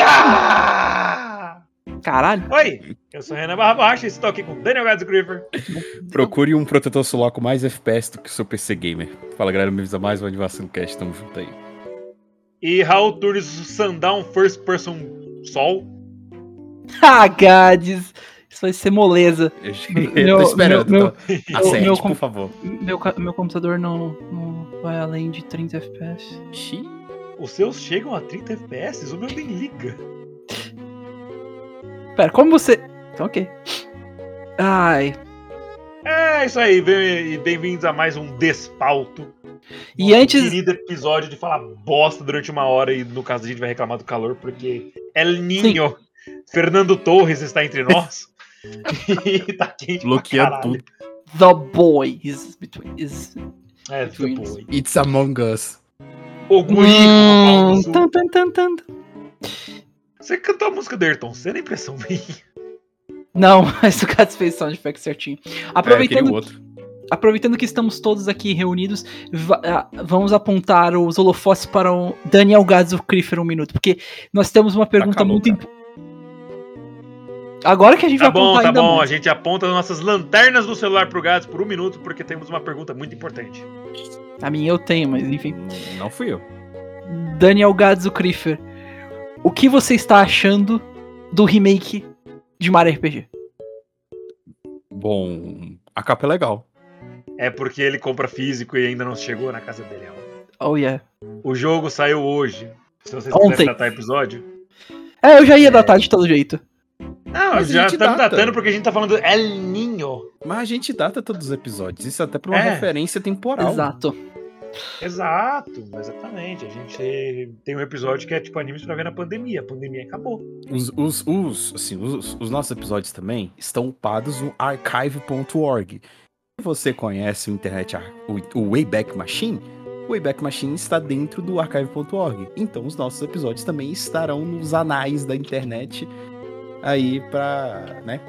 Ah! Caralho, Oi, eu sou Renan Barra Baixa e estou aqui com Daniel Gads Griever. Procure um protetor solar com mais FPS do que o seu PC Gamer. Fala galera, me avisa mais um Anivacilo Cast, tamo junto aí. E Raul Turnes Sundown First Person Sol. ah, Gades, isso vai ser moleza. Eu, Meu- eu tô esperando, meu- tô. meu- Acerte, meu por favor. Meu, meu computador não, não vai além de 30 FPS. Xiii. Os seus chegam a 30 FPS? O meu nem liga. Pera, como você. Então, ok. Ai. É isso aí, bem- e bem-vindos a mais um Despauto. E Nosso antes- querido episódio de falar bosta durante uma hora e no caso a gente vai reclamar do calor porque El Ninho, Fernando Torres está entre nós. e tá quente pra caralho. tudo. The boy is between. Is... É, Between tipo, It's Among Us. O guri Hum, tan, tan, tan, tan. Você cantou a música do Ayrton Senna, é impressão minha. Não, mas o Gades fez sound effect certinho. É, Aproveitando o outro. Aproveitando que estamos todos aqui reunidos, ah, vamos apontar os holofotes para o Daniel Gadzo Crifer um minuto, porque nós temos uma pergunta calor, muito importante. Agora que a gente Tá vai bom, apontar tá ainda bom. A gente aponta as nossas lanternas do celular pro Gads por um minuto, porque temos uma pergunta muito importante. A minha eu tenho, mas enfim. Não fui eu. Daniel Gadzo Crifer, o que você está achando do remake de Mario RPG? Bom, a capa é legal. É porque ele compra físico e ainda não chegou na casa dele. ó. Oh yeah. O jogo saiu hoje. Se vocês Ontem. quiserem datar episódio. É, eu já ia datar de todo jeito. Não, Mas a já gente estamos data. datando porque a gente tá falando do El Ninho. Mas a gente data todos os episódios. Isso até pra uma É. referência temporal. Exato. Exato, exatamente. A gente tem um episódio que é tipo animes pra ver na pandemia. A pandemia acabou. Os, os, os, assim, os, os nossos episódios também estão upados no archive.org. Se você conhece o internet, ar- o, o Wayback Machine, o Wayback Machine está dentro do archive.org. Então os nossos episódios também estarão nos anais da internet aí pra, né,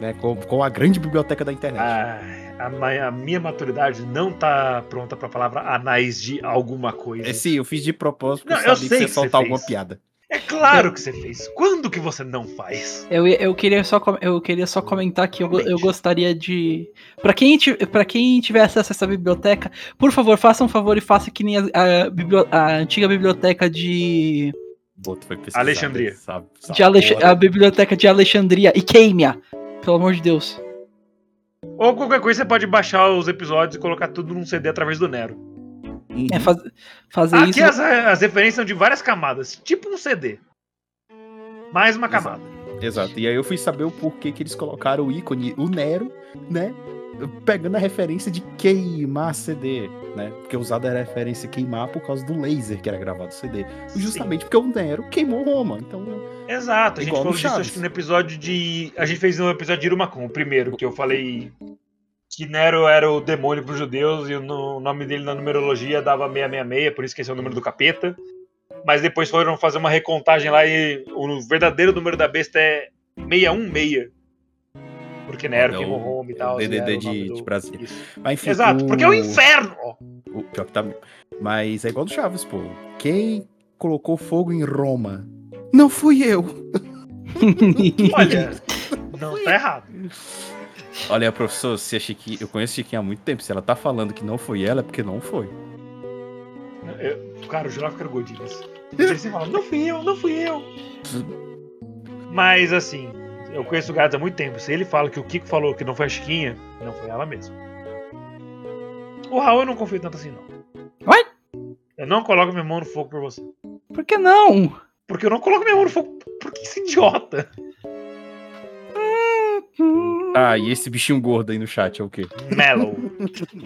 né com, com a grande biblioteca da internet. Ai, a, a minha maturidade não tá pronta pra palavra anais de alguma coisa. É, sim, eu fiz de propósito Não, porque eu eu sabia sei que que você ia soltar fez. alguma piada. É claro que você fez. Quando que você não faz? Eu, eu, queria só, eu queria só comentar que eu, eu gostaria de. Pra quem, pra quem tiver acesso a essa biblioteca, por favor, faça um favor e faça que nem a, a a antiga biblioteca de. Boto foi pesquisar, Alexandria. Sabe, sabe, de Alex- a biblioteca de Alexandria e Queimia. Pelo amor de Deus. Ou qualquer coisa você pode baixar os episódios e colocar tudo num CD através do Nero. Uhum. É, faz- fazer Aqui isso. as, as referências são de várias camadas, tipo um CD. Mais uma camada. Exato. E aí eu fui saber o porquê que eles colocaram o ícone, o Nero, né? Pegando a referência de queimar CD, né? Porque usado era a referência queimar por causa do laser que era gravado no CD. Justamente porque o Nero queimou Roma. Então, Exato, a gente falou disso acho que no episódio de. A gente fez no episódio de Irumacum, o primeiro, que eu falei que Nero era o demônio pros judeus e o nome dele na numerologia dava 666, por isso que esse é o número do capeta. Mas depois foram fazer uma recontagem lá e o verdadeiro número da besta é 616. Porque Nero É o- queimou Roma e é o tal. DDD era o de- de Brasília. Mas enfim. Exato, porque é o inferno! O pior que tá. Mas é igual do Chaves, pô. Quem colocou fogo em Roma? Não fui eu. Olha, não tá errado. Olha, professor, se a Chiquinha. Eu conheço a Chiquinha há muito tempo. Se ela tá falando que não foi ela, é porque não foi. Eu- cara, eu jurava que era o Godinez. Ele sempre fala, não fui eu, não fui eu. Mas assim, eu conheço o Gads há muito tempo. Se ele fala que o Kiko falou que não foi a Chiquinha, não foi ela mesmo. O Raul eu não confio tanto assim, não. Ué? Eu não coloco minha mão no fogo por você. Por que não? Porque eu não coloco minha mão no fogo por que esse idiota? Ah, e esse bichinho gordo aí no chat é o quê? Mellow.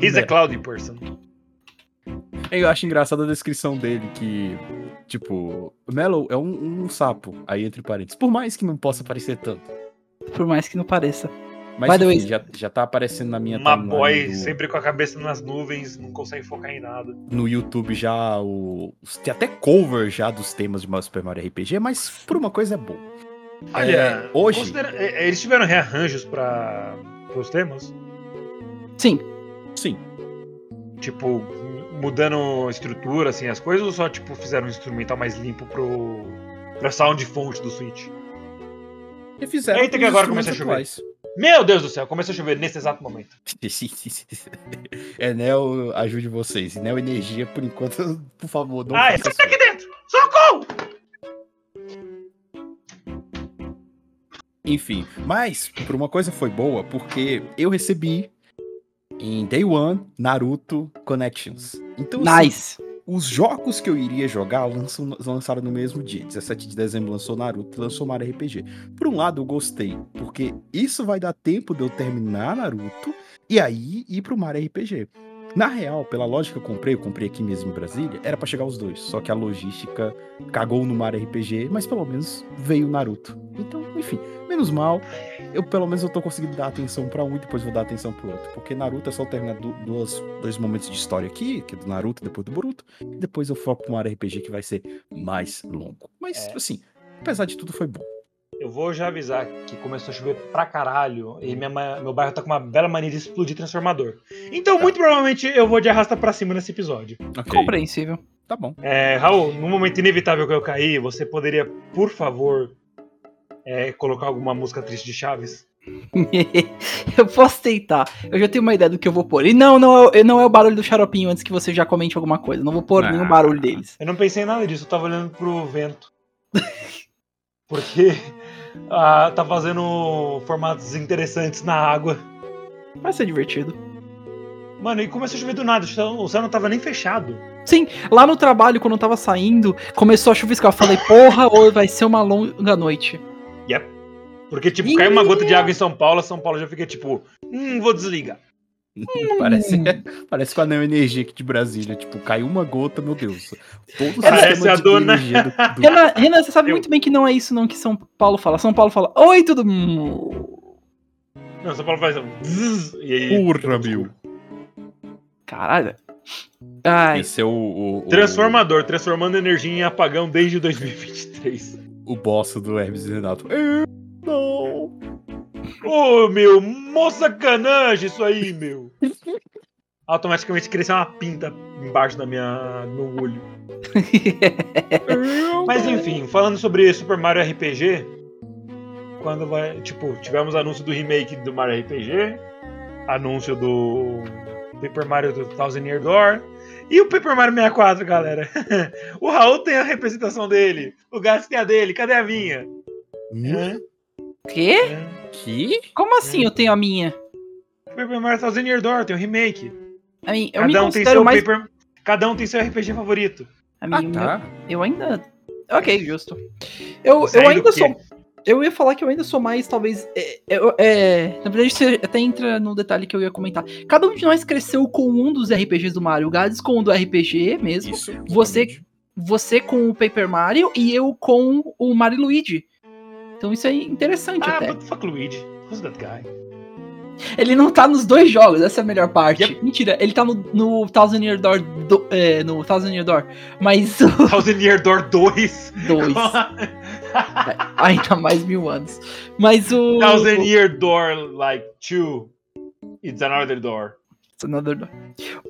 He's a cloudy person. Eu acho engraçada a descrição dele, que Tipo, Mellow é um, um sapo, aí entre parênteses. Por mais que não possa parecer tanto. Por mais que não pareça. Mas By the enfim, way- já, já tá aparecendo na minha Uma boy do- sempre com a cabeça nas nuvens, não consegue focar em nada. no YouTube já o. Tem até cover já dos temas de Mario Super Mario RPG, mas por uma coisa é bom. Olha, É, hoje- considera- é, Eles tiveram rearranjos para os temas? Sim, Sim. Tipo, mudando estrutura, assim, as coisas, ou só, tipo, fizeram um instrumental mais limpo pro. pra sound fonte do Switch? E fizeram Eita, que agora começa a instrumentos Meu Deus do céu, começou a chover nesse exato momento. atuais. Enel, ajude vocês. Enel Energia, por enquanto, por favor, não Ai, faça sai isso. daqui dentro! Socorro! Enfim, mas por uma coisa foi boa, porque eu recebi em Day One Naruto Connections. Então, assim, nice. os jogos que eu iria jogar lançam- lançaram no mesmo dia. 17 de dezembro lançou Naruto, lançou Mario RPG. Por um lado, eu gostei, porque isso vai dar tempo de eu terminar Naruto e aí ir pro Mario RPG. Na real, pela lógica que eu comprei, eu comprei aqui mesmo em Brasília, era pra chegar os dois. Só que a logística cagou no Mario RPG, mas pelo menos veio o Naruto. Então, enfim, menos mal. Eu pelo menos eu tô conseguindo dar atenção pra um e depois vou dar atenção pro outro. Porque Naruto é só terminar du- duas, dois momentos de história aqui, que é do Naruto depois do Boruto. E depois eu foco pro Mario RPG que vai ser mais longo. Mas, É. assim, apesar de tudo, foi bom. Eu vou já avisar que começou a chover pra caralho e minha ma- meu bairro tá com uma bela mania de explodir transformador. Então, Tá. muito provavelmente, eu vou de arrasta pra cima nesse episódio. Ok, Compreensível. tá bom. É, Raul, no momento inevitável que eu caí, você poderia, por favor, é, colocar alguma música triste de Chaves? eu posso tentar. Eu já tenho uma ideia do que eu vou pôr. E não, não é, não é o barulho do xaropinho antes que você já comente alguma coisa. Não vou pôr Ah. nenhum barulho deles. Eu não pensei em nada disso, eu tava olhando pro vento. Porque ah, tá fazendo formatos interessantes na água. Vai ser divertido. Mano, e começou a chover do nada, o céu- não tava nem fechado. Sim, lá no trabalho, quando eu tava saindo, começou a chuviscar. Eu falei, porra, ou vai ser uma longa noite. Yep. Porque, tipo, caiu uma gota de água em São Paulo, São Paulo já fica tipo, hum, vou desligar. Parece, Hum. parece com a Neo Energia aqui de Brasília. Tipo, caiu uma gota, meu Deus. Todo o Parece sistema a de dona- energia do, do- Renan, Renan, você sabe Eu- muito bem que não é isso não que São Paulo fala. São Paulo fala, oi, tudo... mundo." Não, São Paulo faz e aí. Porra, meu. Caralho. Ai, Esse é o, o, o- Transformador, transformando energia em apagão desde 2023. o boss do Hermes e Renato. Eu não. Ô, meu, mó sacanagem isso aí, meu. Automaticamente cresceu uma pinta embaixo da minha. no olho. eu Mas enfim, falando sobre Super Mario RPG, quando vai. Tipo, tivemos anúncio do remake do Mario RPG, anúncio do Paper Mario do Thousand Year Door. E o Paper Mario 64, galera. o Raul tem a representação dele. O Gats tem a dele. Cadê a minha? Hum? Hã? Quê? Hã? Que? Como assim eu tenho a minha? Paper Mario Thousand Year Door tem um remake. A mim, eu me Cada um tem seu mais... Paper. Cada um tem seu RPG favorito. A Ah, mim, tá. eu, eu ainda... Ok, justo. Eu, eu ainda sou... Eu ia falar que eu ainda sou mais, talvez. É, é- é, na verdade, você até entra no detalhe que eu ia comentar. Cada um de nós cresceu com um dos RPGs do Mario. O Gades com o do RPG mesmo. Isso. Você-. Você com o Paper Mario e eu com o Mario Luigi. Então isso é interessante Ah, até. but fuck Luigi. Who's that guy? Ele não tá nos dois jogos, essa é a melhor parte. Yep. Mentira, ele tá no, no Thousand Year Door. Do, é, no Thousand Year Door. Mas o Thousand Year Door 2. 2. ainda mais mil anos. Mas o. Thousand Year Door, like, two. It's another door. Another Door.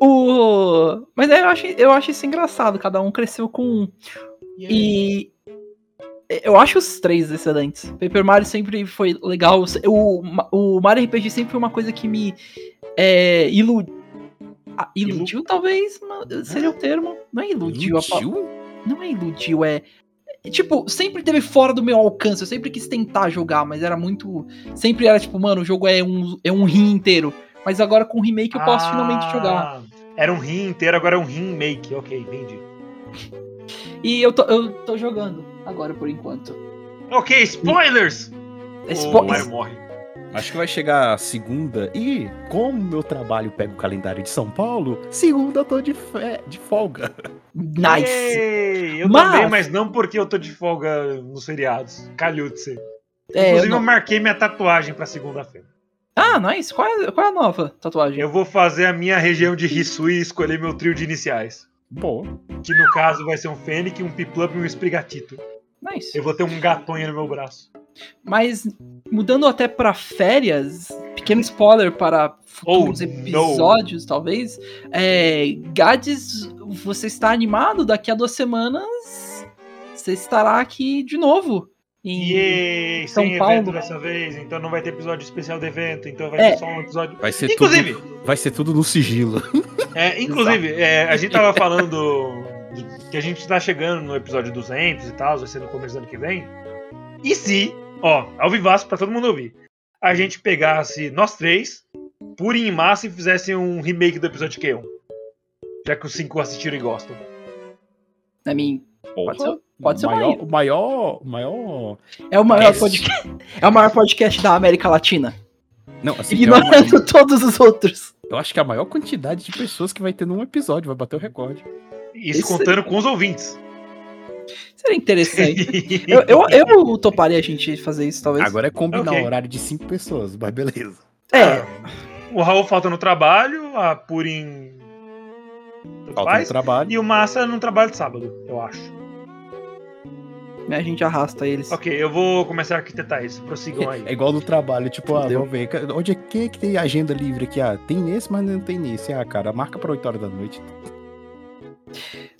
O. Mas eu acho, eu acho isso engraçado, cada um cresceu com um. E. Eu acho os três excelentes. Paper Mario sempre foi legal. O, o Mario RPG sempre foi uma coisa que me é, ilu... ah, iludiu, talvez? mas Seria o termo. Não é iludiu. a Iludiu? Não é iludiu, é. é, Tipo, sempre teve fora do meu alcance. Eu sempre quis tentar jogar, mas era muito. Sempre era tipo, mano, o jogo é um, é um rim inteiro. Mas agora com o remake eu posso finalmente jogar. Ah, Era um rim inteiro, agora é um rim make. Ok, entendi. E eu tô, eu tô jogando agora por enquanto. Ok, spoilers! Spo- o Mario morre. Acho que vai chegar a segunda. E como meu trabalho pega o calendário de São Paulo, segunda eu tô de, fe... de folga. Nice! Ei, eu Mas- também, mas não porque eu tô de folga nos feriados. Calhou de ser. É, Inclusive, eu eu não- marquei minha tatuagem pra segunda-feira. Ah, nice. Qual é, qual é a nova tatuagem? Eu vou fazer a minha região de Risui e escolher meu trio de iniciais. Boa. Que no caso vai ser um Fênix, um Piplup e um Esprigatito. Nice. Eu vou ter um gatonho no meu braço. Mas mudando até pra férias, pequeno spoiler para futuros Oh, episódios, talvez. É, Gades, você está animado? Daqui a duas semanas você estará aqui de novo. Em... Yay! São Sem Paulo. evento dessa vez, então não vai ter episódio especial do evento, então vai É. ser só um episódio. Vai ser Inclusive, tudo. Vai ser tudo no sigilo. É, inclusive, é, a gente tava falando de- que a gente tá chegando no episódio 200 e tal, vai ser no começo do ano que vem. E se, ó, ao vivaço pra todo mundo ouvir, a gente pegasse nós três, purem em massa e fizesse um remake do episódio Q1? Já que os cinco assistiram e gostam. I mean, Pode ser- pode ser maior, o maior, o maior. é o maior podcast. É o maior podcast da América Latina. Não, assim, é uma- Ignorando todos os outros. eu acho que é a maior quantidade de pessoas que vai ter num episódio vai bater o recorde. Isso Isso- contando com os ouvintes. Seria interessante. eu, eu, eu toparia a gente fazer isso, talvez. Agora é combinar Ok. o horário de cinco pessoas, mas beleza. É, O Raul falta no trabalho, a Purim. Falta faz, no trabalho. E o Massa não trabalha de sábado, eu acho. a gente arrasta eles. Ok, eu vou começar a arquitetar isso. Prossigam aí. É igual no trabalho, tipo, ah, vamos ver. Onde é que, que tem agenda livre aqui? Ah, tem nesse, mas não tem nesse. Ah, cara, marca pra 8 horas da noite.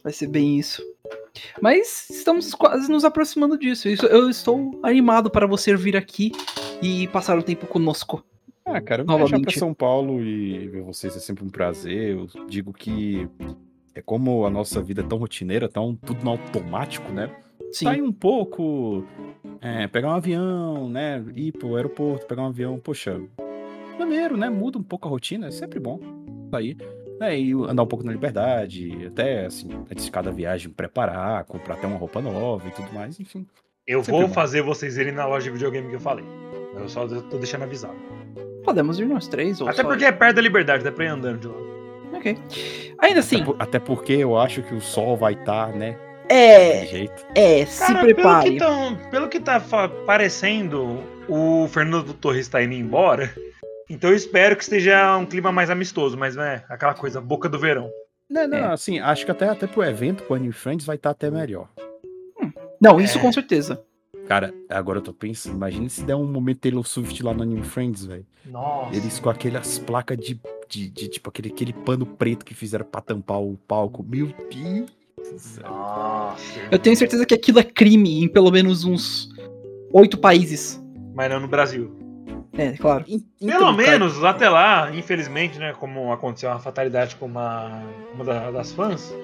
Vai ser bem isso. Mas estamos quase nos aproximando disso. Isso, eu estou animado para você vir aqui e passar o tempo conosco. Ah, cara, viajar Novamente. pra São Paulo e ver vocês é sempre um prazer. Eu digo que é como a nossa vida é tão rotineira, tão tudo no automático, né? Sim. Sair um pouco, é, pegar um avião, né? Ir pro aeroporto, pegar um avião, poxa, maneiro, né? Muda um pouco a rotina, é sempre bom sair. Né, e andar um pouco na liberdade, até assim, antes de cada viagem, preparar, comprar até uma roupa nova e tudo mais, enfim. Eu vou bom. fazer vocês irem na loja de videogame que eu falei. Eu só tô deixando avisado. Podemos ir nós três. Ou Até só- porque é perto da liberdade, dá pra ir andando de lá. Ok. Ainda assim, Até, por- até porque eu acho que o sol vai estar, né? é. Desse jeito. É, se Cara, prepare. Pelo que, tão, pelo que tá parecendo, o Fernando Torres tá indo embora. Então eu espero que esteja um clima mais amistoso, mas né, aquela coisa, boca do verão. Não, não, É. assim, acho que até, até pro evento, pro Anime Friends, vai estar até melhor. Não, isso É. com certeza. Cara, agora eu tô pensando, imagina se der um momento Taylor Swift lá no Anime Friends, velho. Nossa. Eles com aquelas placas de, de, de, tipo, aquele, aquele pano preto que fizeram pra tampar o palco. Meu Deus do céu. Nossa. Eu tenho certeza que aquilo é crime em pelo menos uns oito países. Mas não no Brasil. É, claro. En- Pelo então, cara, menos até lá, infelizmente, né? Como aconteceu uma fatalidade com uma, uma da- das fãs,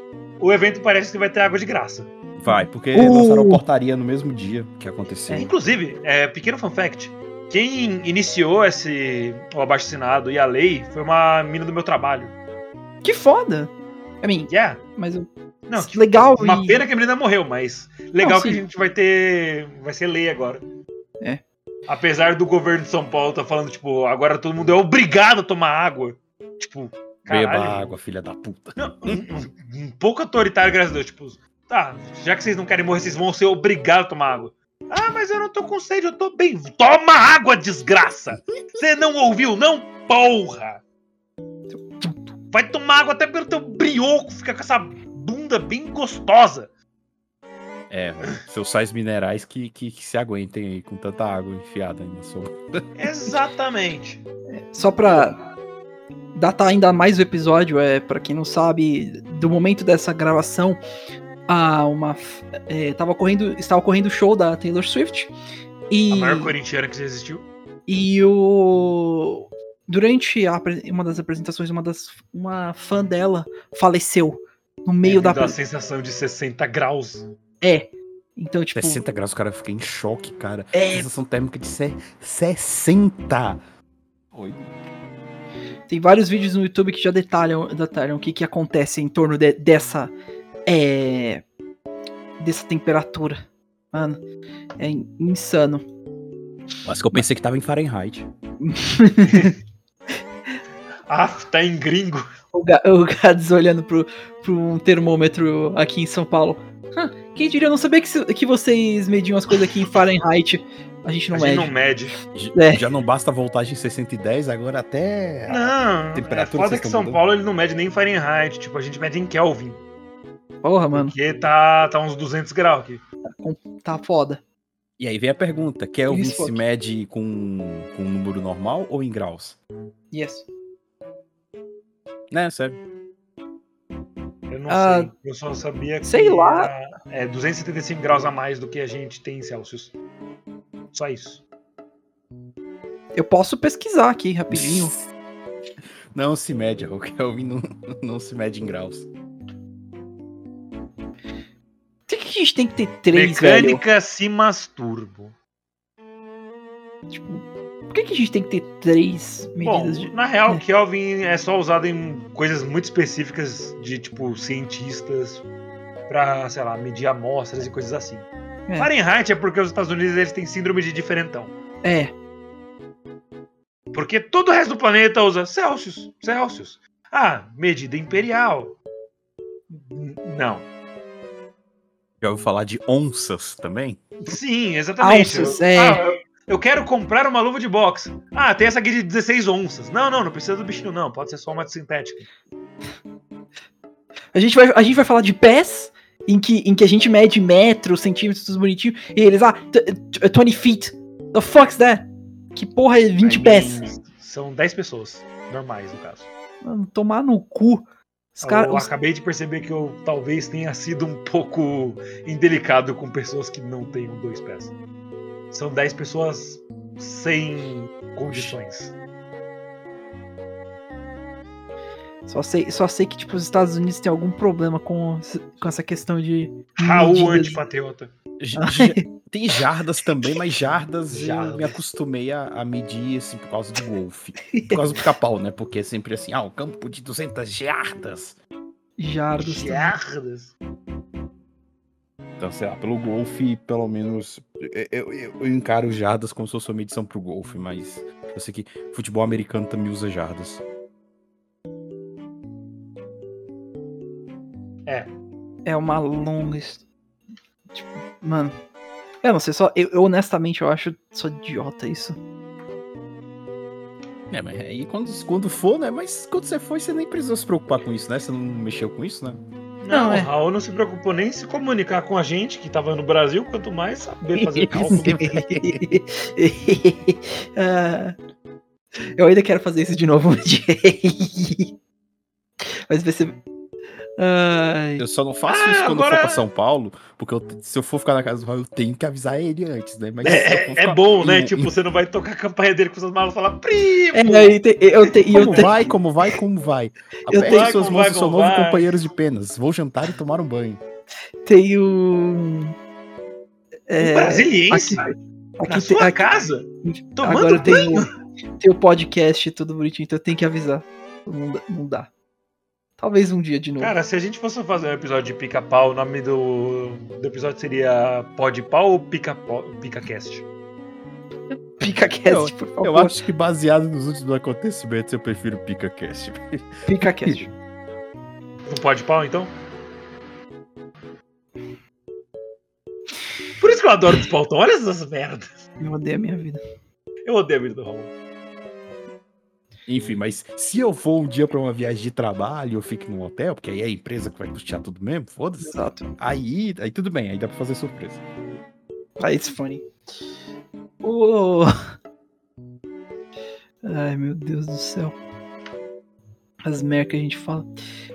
o evento parece que vai ter água de graça. Vai, porque Uh. lançaram a portaria no mesmo dia que aconteceu. Inclusive, é, pequeno fun fact: quem iniciou esse o abaixo assinado e a lei foi uma mina do meu trabalho. Que foda. I mean, Yeah. mas eu- Não, que- legal uma e- pena que a menina morreu, mas legal Não, que a gente vai ter. Vai ser lei agora. É. Apesar do governo de São Paulo tá falando, tipo, agora todo mundo é obrigado a tomar água. Tipo, Beba caralho. água, filha da puta. Não, um, um- um pouco autoritário, graças a Deus. Tipo, tá, já que vocês não querem morrer, vocês vão ser obrigados a tomar água. Ah, mas eu não tô com sede, eu tô bem. Toma água, desgraça! Você não ouviu, não? Porra! Vai tomar água até pelo teu brioco, fica com essa bunda bem gostosa. É, seus sais minerais que, que, que se aguentem aí com tanta água enfiada aí na sua. Exatamente. Só pra datar ainda mais o episódio, é para quem não sabe, do momento dessa gravação, a uma é, tava correndo, estava correndo o show da Taylor Swift e A maior corintiana que já existiu. e o durante a uma das apresentações, uma das uma fã dela faleceu no meio É, da dá a sensação de 60 graus. É. Então, tipo, 60 graus, o cara fica em choque, cara. é, Sensação térmica de se- 60. Oi. Tem vários vídeos no YouTube que já detalham, detalham o que, que acontece em torno de- dessa. É, dessa temperatura. Mano, é in- insano. Mas que eu pensei que tava em Fahrenheit. Ah, tá em gringo. O, Ga- o Gads olhando pro, pro um termômetro aqui em São Paulo. Hã, quem diria, eu não sabia que, que vocês mediam as coisas aqui em Fahrenheit. A gente não a gente mede. não mede. É. Já não basta a voltagem 610, agora até. Não, é temperatura foda vocês que tão São mudando? Paulo ele não mede nem em Fahrenheit. Tipo, a gente mede em Kelvin. Porra, mano, Porque tá, tá uns 200 graus aqui. tá foda. E aí vem a pergunta: Kelvin Isso, se mede com, com um número normal ou em graus? Yes. Né, sério. Eu não Ah, sei. Eu só sabia que. sei lá. É 275 graus a mais do que a gente tem em Celsius. Só isso. Eu posso pesquisar aqui rapidinho. Não se mede, o Kelvin não, não se mede em graus. Por que, que a gente tem que ter três, velho? Mecânica se masturbo. Tipo, por que, que a gente tem que ter três Bom, medidas de. na real, É. Kelvin é só usado em coisas muito específicas de, tipo, cientistas pra, sei lá, medir amostras e coisas assim. É. Fahrenheit é porque os Estados Unidos eles têm síndrome de diferentão. É, Porque todo o resto do planeta usa Celsius, Celsius. Ah, medida imperial. N- Não. Já ouviu falar de onças também? Sim, exatamente. Alças, Eu- é. Ah, eu- eu quero comprar uma luva de boxe. Ah, tem essa aqui de 16 onças. Não, não, não precisa do bichinho, não. Pode ser só uma sintética. a gente, vai, a gente vai falar de pés, em que, em que a gente mede metros, centímetros, tudo bonitinho, e eles, ah, t- t- 20 feet. The fuck's that? Que porra é 20 I pés? São 10 pessoas. Normais, no caso. Mano, tomar no cu. Os eu caras. os- acabei de perceber que eu talvez tenha sido um pouco indelicado com pessoas que não tenham dois pés. São 10 pessoas sem condições. Só sei, só sei que, tipo, os Estados Unidos tem algum problema com, com essa questão de. Raul antipatriota. Tem jardas também, mas jardas, eu Jardas. me acostumei a, a medir assim por causa do golfe. Por causa do pica-pau, né? Porque é sempre assim, ah, o campo de 200 jardas. Jardos. também. Então, sei lá, pelo golfe, pelo menos. Eu, eu- eu- encaro jardas como se fosse uma medição pro golfe, mas eu sei que futebol americano também usa jardas. É uma longa. his- Tipo, mano. Eu não sei, só. Eu, eu, honestamente eu acho só idiota isso. É, mas aí quando, quando for, né? Mas quando você foi, você nem precisou se preocupar com isso, né? Você não mexeu com isso, né? Não, Não, é. o Raul não se preocupou nem em se comunicar com a gente, que tava no Brasil, quanto mais saber fazer cálculo. Ah, eu ainda quero fazer isso de novo um dia. Mas vai ser. Ai, Eu só não faço Ah, isso quando agora- eu for pra São Paulo, porque eu- se eu for ficar na casa do Raul, eu tenho que avisar ele antes, né? Mas É, é ficar bom, né? em- Tipo, você não vai tocar a campanha dele com suas malas e falar, primo! é, aí te- eu, te, e eu Como te- vai, como vai, como vai? Eu Aperte tenho- suas Como mãos do seu como novo vai? companheiro de penas. Vou jantar e tomar um banho. tenho. É, Um brasiliense? aqui- na aqui sua tem- aqui- casa? Tomando Agora tem banho? o, tem o podcast tudo bonitinho, então eu tenho que avisar. Não dá. Não dá. Talvez um dia de novo. Cara, se a gente fosse fazer um episódio de pica-pau, o nome do, do episódio seria Pode Pau ou Pica-Pau- Pica-Cast? PicaCast, por favor. Eu acho que baseado nos últimos acontecimentos, eu prefiro PicaCast. PicaCast. Não pode pau, então? Por isso que eu adoro o Despautão. Olha essas merdas. Eu odeio a minha vida. Eu odeio a vida do Raul. Enfim, mas se eu for um dia pra uma viagem de trabalho, eu fico num hotel, porque aí é a empresa que vai custear tudo mesmo, foda-se. Exato. Aí, aí tudo bem, aí dá pra fazer surpresa. Ah, it's funny. Oh. Ai, meu Deus do céu. As merda que a gente fala.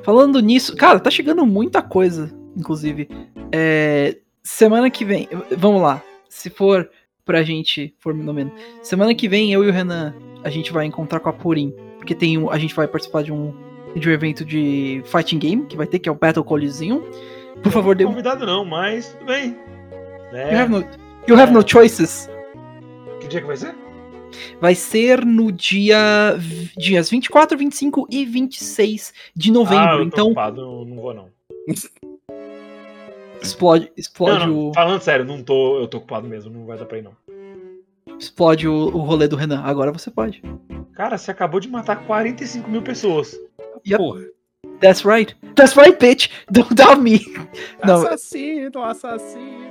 Falando nisso, cara, tá chegando muita coisa, inclusive. É, semana que vem, vamos lá. Se for pra gente, for no menos. Semana que vem, eu e o Renan, a gente vai encontrar com a Purim. Porque tem um, a gente vai participar de um, de um evento de fighting game, que vai ter, que é o Battle Coliseum. Por favor, dê Não convidado não, mas tudo bem. É, You have no, you have no choices. Que dia que vai ser? Vai ser no dia dias 24, 25 e 26 de novembro. ah, eu então ocupado, não, vou não. explode, explode Não, não, o. Falando sério, não tô, eu tô ocupado mesmo, não vai dar pra ir não. Explode o, o rolê do Renan. Agora você pode. Cara, você acabou de matar 45 mil pessoas. Yep. Porra. That's right. That's right, bitch. Don't doubt me. Não. Assassino, assassino.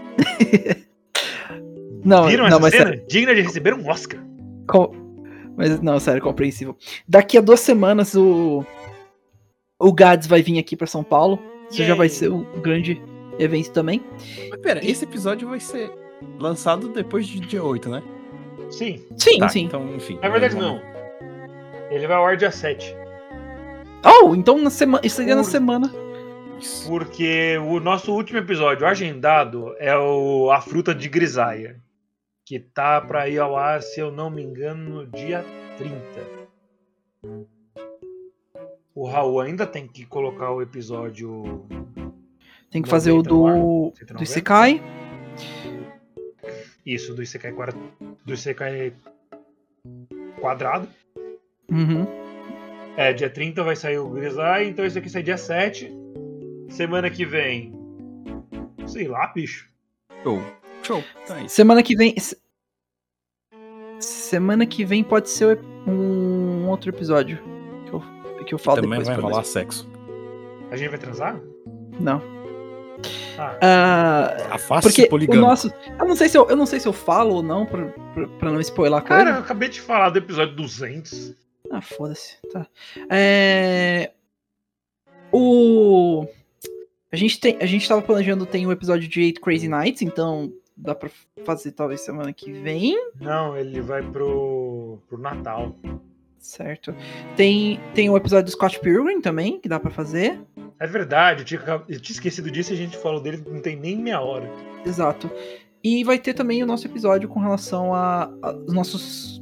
Não, Viram não, essa mas cena? sério. Digna de receber um Oscar. Com- Mas não, sério, compreensível. Daqui a duas semanas o. O Gads vai vir aqui pra São Paulo. Isso já vai ser o grande evento também. Mas pera, esse episódio vai ser lançado depois de dia 8, né? Sim. Sim, Tá, sim. Então, enfim. Na verdade, não. Ele vai ao ar dia 7. Oh, então na semana. Isso seria na Por- semana. Isso. Porque o nosso último episódio agendado é o A Fruta de Grisaia. Que tá pra ir ao ar, se eu não me engano, no dia 30. O Raul ainda tem que colocar o episódio. Tem que fazer o do. 90, Do Isekai. Isso, do Isekai, quadra- do Isekai quadrado. Uhum. É, dia 30 vai sair o Grisaia, então esse aqui sai dia 7. Semana que vem. Sei lá, bicho. Show. Show. Isso. Semana que vem. se- Semana que vem pode ser um outro episódio. Que eu, que eu falo Também depois. vai pra rolar sexo. A gente vai transar? Não. Ah, A face porque o poligâmica. nosso. Eu não sei se eu, eu não sei se eu falo ou não, pra, pra, pra não spoiler a coisa. cara, eu acabei de falar do episódio 200. Ah, foda-se. Tá. É... O. A gente, tem, a gente tava planejando tem um episódio de Eight Crazy Nights, então dá pra fazer talvez semana que vem, Não, ele vai pro, pro Natal. Certo? Tem, tem o episódio do Scott Pilgrim também, que dá pra fazer. É verdade, eu tinha, eu tinha esquecido disso e a gente falou dele não tem nem meia hora. Exato. E vai ter também o nosso episódio com relação a, a os nossos.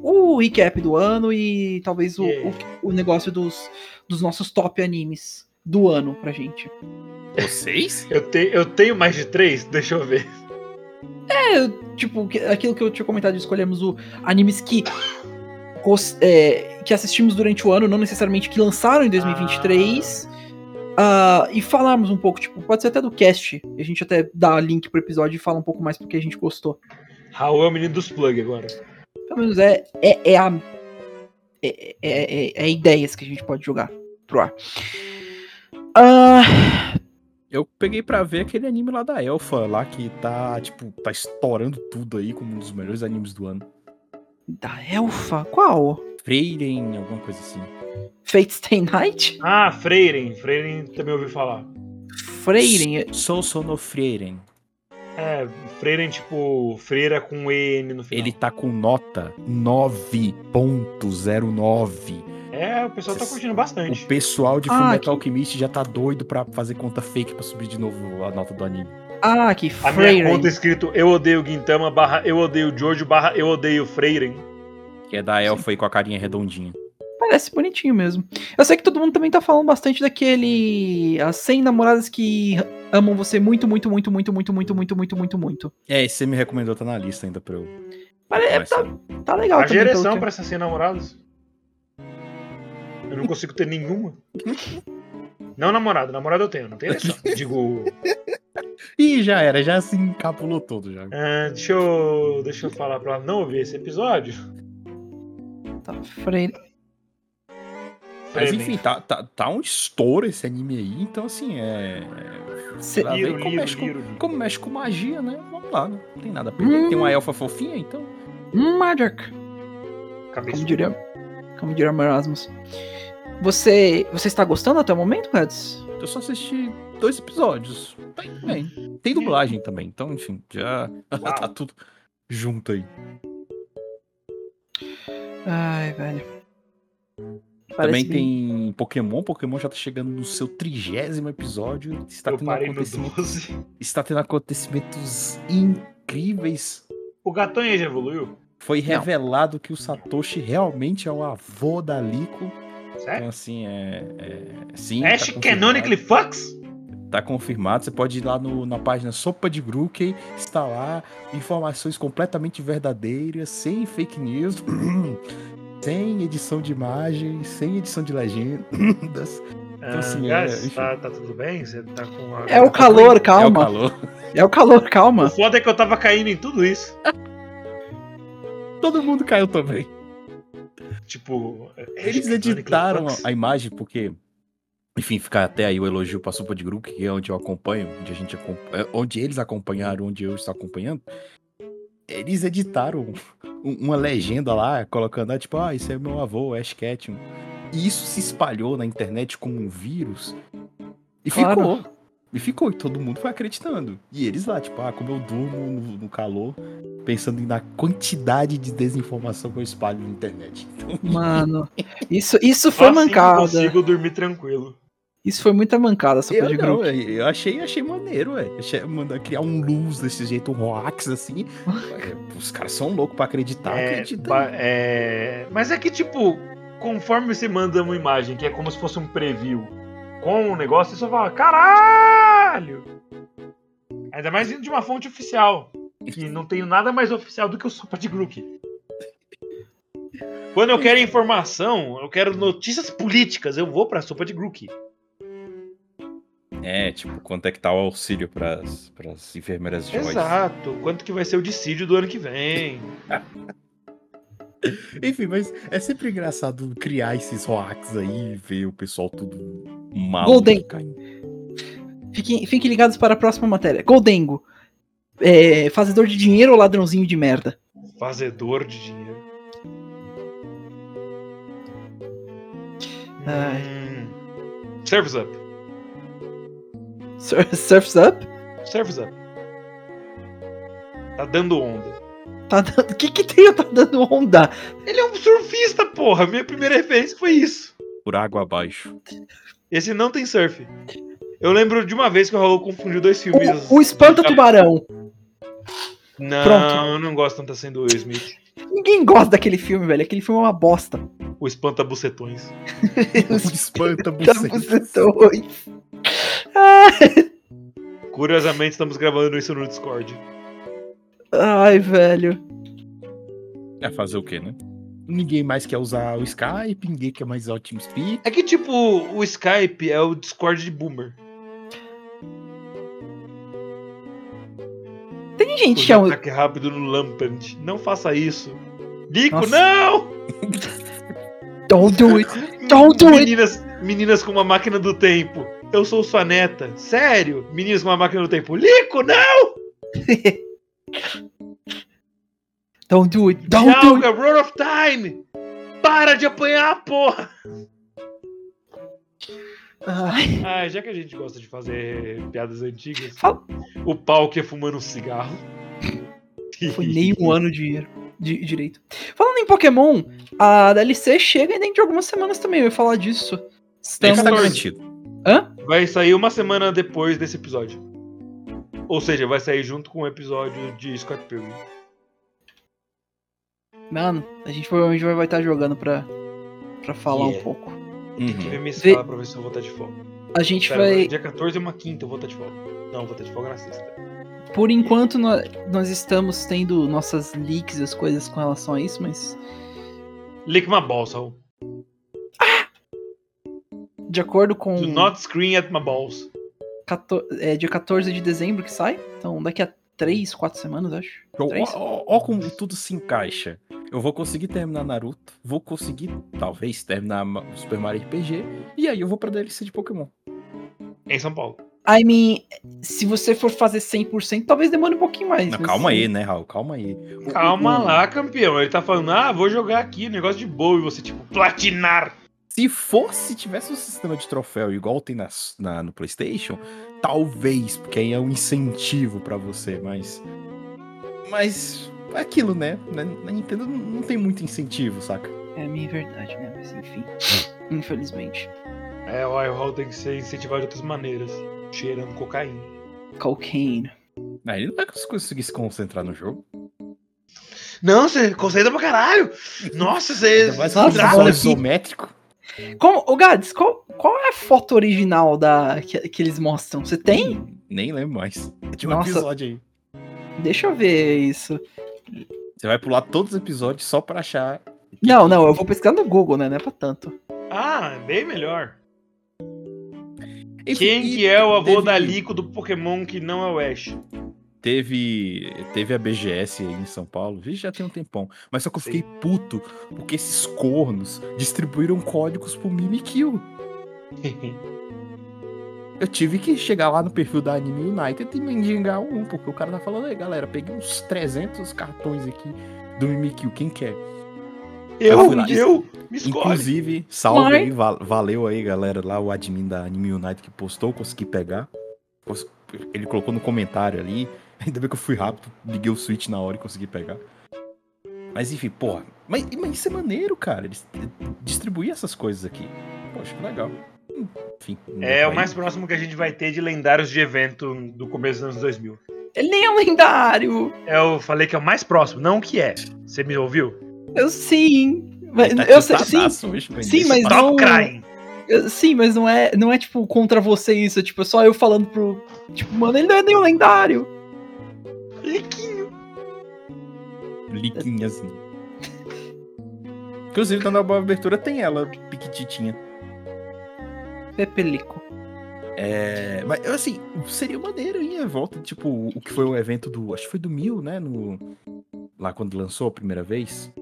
O recap do ano e talvez o, Yeah. o, o negócio dos, dos nossos top animes do ano pra gente. Vocês? Eu, te, eu tenho mais de três? Deixa eu ver. É, tipo, que- aquilo que eu tinha comentado, de escolhemos o animes que, é, que assistimos durante o ano, não necessariamente que lançaram em 2023. ah, e falarmos um pouco, tipo, pode ser até do cast. A gente até dá link pro episódio e fala um pouco mais porque a gente gostou. Raul é o menino dos plug agora. Pelo menos é, é, é a. É, é, é- é ideias que a gente pode jogar pro ar. Ah, Eu peguei pra ver aquele anime lá da Elfa, lá que tá, tipo, tá estourando tudo aí como um dos melhores animes do ano. Da Elfa? Qual? Freiren, alguma coisa assim. Fate Stay Night? Ah, Freiren. Freiren também ouvi falar. Freiren. Sou Sono Freiren. É, Freiren tipo freira com EN no final. Ele tá com nota 9.09. É, o pessoal tá curtindo bastante. O pessoal de Ah, Fullmetal que- Alchemist já tá doido pra fazer conta fake pra subir de novo a nota do anime. Ah, que A minha Freiren. conta é escrito Eu odeio Guintama barra Eu odeio Jojo barra Eu odeio Freiren. Que é da Elfa aí com a carinha redondinha. Parece bonitinho mesmo. Eu sei que todo mundo também tá falando bastante daquele. As 100 namoradas que amam você muito, muito, muito, muito, muito, muito, muito, muito, muito, muito. É, esse você me recomendou, tá na lista ainda pra eu. Pare- é, tá, tá legal A também. pelo que- pra essas 100 namoradas. Eu não consigo ter nenhuma. Não namorado, namorado eu tenho, não tenho eleição. Digo, Ih, já era, já se encapulou todo já. ah, deixa, eu, deixa eu falar pra ela não ouvir esse episódio. Tá, Freire. Mas enfim, tá, tá, tá um estouro esse anime aí, então assim, é. Cê- Lá vem Liro, como, liro, mexe com, liro, como mexe com magia, né? Vamos lá, né? Não tem nada a perder. Tem uma elfa fofinha, então. Hum, Magic. Cabeça. Como diria. Como diria Erasmus. Você. Você está gostando até o momento, Mads? Eu só assisti dois episódios. Tá indo bem. Tem dublagem também, então, enfim, já tá tudo junto aí. Ai, velho. Também Parece- tem Pokémon. Pokémon já tá chegando no seu trigésimo episódio. Está Eu tendo, parei no acontecimento, 12. está tendo acontecimentos incríveis. O Gatonha já evoluiu? Foi Não. revelado que o Satoshi realmente é o avô da Liko. Então, Sério? assim, é. é sim. Ash tá. Canonically Fucks? Tá confirmado. Você pode ir lá no- na página Sopa de Brookey, está lá. Informações completamente verdadeiras, sem fake news, sem edição de imagem, sem edição de legendas. Ah, assim, guys, é, tá, tá tudo bem? Você tá com a... É o calor, É o calma. calor. É o calor, O calma. foda é que eu tava caindo em tudo isso. Todo mundo caiu também. Tipo, Eles editaram a, a imagem porque. Enfim, ficar até aí o elogio pra sopa de grupo, que é onde eu acompanho, onde a gente acompanha, onde eles acompanharam, onde eu estou acompanhando. Eles editaram um- uma legenda lá, colocando, ah, tipo, ah, isso é meu avô, Ash Ketchum. E isso se espalhou na internet como um vírus. E Claro. ficou. E ficou, e todo mundo foi acreditando. E eles lá, tipo, ah, como eu durmo no, no calor, pensando na quantidade de desinformação que eu espalho na internet. Então, Mano, isso, isso foi Assim eu mancada. consigo dormir tranquilo. Isso foi muita mancada, sopa Eu, de não, grupo. eu achei, achei maneiro, mandar criar um luz desse jeito, um hoax assim. Os caras são loucos pra acreditar, É, acredita. ba- é, Mas é que, tipo, conforme você manda uma imagem, que é como se fosse um preview com um negócio, você só fala, caralho! Ainda mais vindo de uma fonte oficial. Que não tenho nada mais oficial do que o Sopa de Grook. Quando eu quero informação, eu quero notícias políticas, eu vou pra Sopa de Grook. É, tipo, quanto é que tá o auxílio pras, pras enfermeiras Joyce. Exato. Quanto que vai ser o dissídio do ano que vem? Enfim, mas é sempre engraçado criar esses hoax aí e ver o pessoal tudo mal. Golden. Fiquem, fiquem ligados para a próxima matéria. Goldengo. É, fazedor de dinheiro ou ladrãozinho de merda? Fazedor de dinheiro. Ai. Hum. Service up. Sur- Surfs Up? Service up. Tá dando onda. Tá dando... O que que tem? Tá dando onda? Ele é um surfista, porra. Minha primeira referência foi isso. Por água abaixo. Esse não tem surf. Eu lembro de uma vez que o Raul confundiu dois filmes. O, o Espanta Tubarão. Não, Pronto. eu não gosto tanto assim do Will Smith. Ninguém gosta daquele filme, velho. Aquele filme é uma bosta. O Espanta Bucetões. O espanta. Ah, Curiosamente, estamos gravando isso no Discord. Ai, velho. É fazer o quê, né? Ninguém mais quer usar o Skype, ninguém quer mais usar o TeamSpeak. É que, tipo, o Skype é o Discord de boomer. Tem gente Os que é um... ataque rápido no Lampant. Não faça isso. Nossa. não! Don't do it. Don't do it. Meninas, meninas com uma máquina do tempo. Eu sou sua neta. Sério? Meninas com uma máquina do tempo. Lico, não! Don't do it. Don't do it. Of Time! Para de apanhar, porra! Ai. Ah, já que a gente gosta de fazer piadas antigas, Fala- o pau que é fumando um cigarro. Foi nem um ano de, de direito. Falando em Pokémon, a DLC chega dentro de algumas semanas também. Eu ia falar disso. Esse tá Estamos... garantido. Hã? Vai sair uma semana depois desse episódio. Ou seja, vai sair junto com o episódio de Scott Pilgrim. Mano, a gente provavelmente vai estar jogando pra, pra falar Yeah. um pouco. Tem que ver Uhum. minha escala pra ver se eu vou estar de folga. A gente Pera, vai. Dia 14 é uma quinta, eu vou estar de folga. Não, vou estar de folga na sexta. Por enquanto, nó- nós estamos tendo nossas leaks e as coisas com relação a isso, mas. Lick my balls, Raul. De acordo com. Do not scream at my balls. 14 é dia 14 de dezembro que sai. Então daqui a 3, 4 semanas, acho. Ó, Três? ó, como tudo se encaixa. Eu vou conseguir terminar Naruto, vou conseguir, talvez, terminar Super Mario RPG, e aí eu vou pra DLC de Pokémon. Em São Paulo. I mean, se você for fazer 100%, talvez demore um pouquinho mais. Não, calma aí, né, Raul? Calma aí. O- Calma o- lá, campeão. Ele tá falando, ah, vou jogar aqui, negócio de boa. E você, tipo, platinar. Se fosse, tivesse um sistema de troféu igual tem na, na- no PlayStation, talvez, porque aí é um incentivo pra você, mas. Mas. É aquilo, né? Na, na Nintendo não, tem muito incentivo, saca? É a minha verdade, né? Mas enfim. Infelizmente. É, o Raul tem que ser incentivado de outras maneiras. Cheirando cocaína. Cocaine. Aí ele não vai conseguir se concentrar no jogo. Não, você concentra pra caralho. Nossa, você. Olha aqui. isométrico. Como, ô Gads, qual, qual é a foto original da que, que eles mostram? Você tem? Nem lembro mais. Tinha um Nossa. episódio aí. Deixa eu ver isso. Você vai pular todos os episódios só pra achar. Não, não, eu vou pesquisar no Google, né? Não é pra tanto. Ah, bem melhor. Quem que é o avô teve- da Lico do Pokémon que não é o Ash? Teve, teve a BGS aí em São Paulo, Vixe, já tem um tempão. Mas só que eu fiquei puto porque esses cornos distribuíram códigos pro Mimikyu. Eu tive que chegar lá no perfil da Anime United e mendigar um, porque o cara tá falando, aí galera, peguei uns 300 cartões aqui do Mimikyu, quem quer? Eu, lá. eu, me escolhe. Inclusive, salve Mas- aí, val- valeu aí, galera, lá, o admin da Anime United que postou, consegui pegar. Ele colocou no comentário ali, ainda bem que eu fui rápido, liguei o switch na hora e consegui pegar. Mas enfim, porra, mas, mas isso é maneiro, cara, eles distribuir essas coisas aqui. Poxa, que legal. Enfim. É o mais próximo que a gente vai ter de lendários de evento do começo dos anos 2000. Ele nem é um lendário. Eu falei que é o mais próximo, não o que é. Você me ouviu? Eu sim. Mas, Tá eu sei, sim, hoje, sim, mas Stop não. crying! Sim, mas não é, não é tipo contra você isso, é tipo só eu falando pro. Tipo, mano, ele não é nem um lendário. Liquinho. Liquinhas. Inclusive, na nova abertura tem ela, piquititinha. Pepelico. É, mas assim, seria maneiro ir a volta, tipo, o que foi o evento do. Acho que foi do Mil, né? No, lá quando lançou a primeira vez.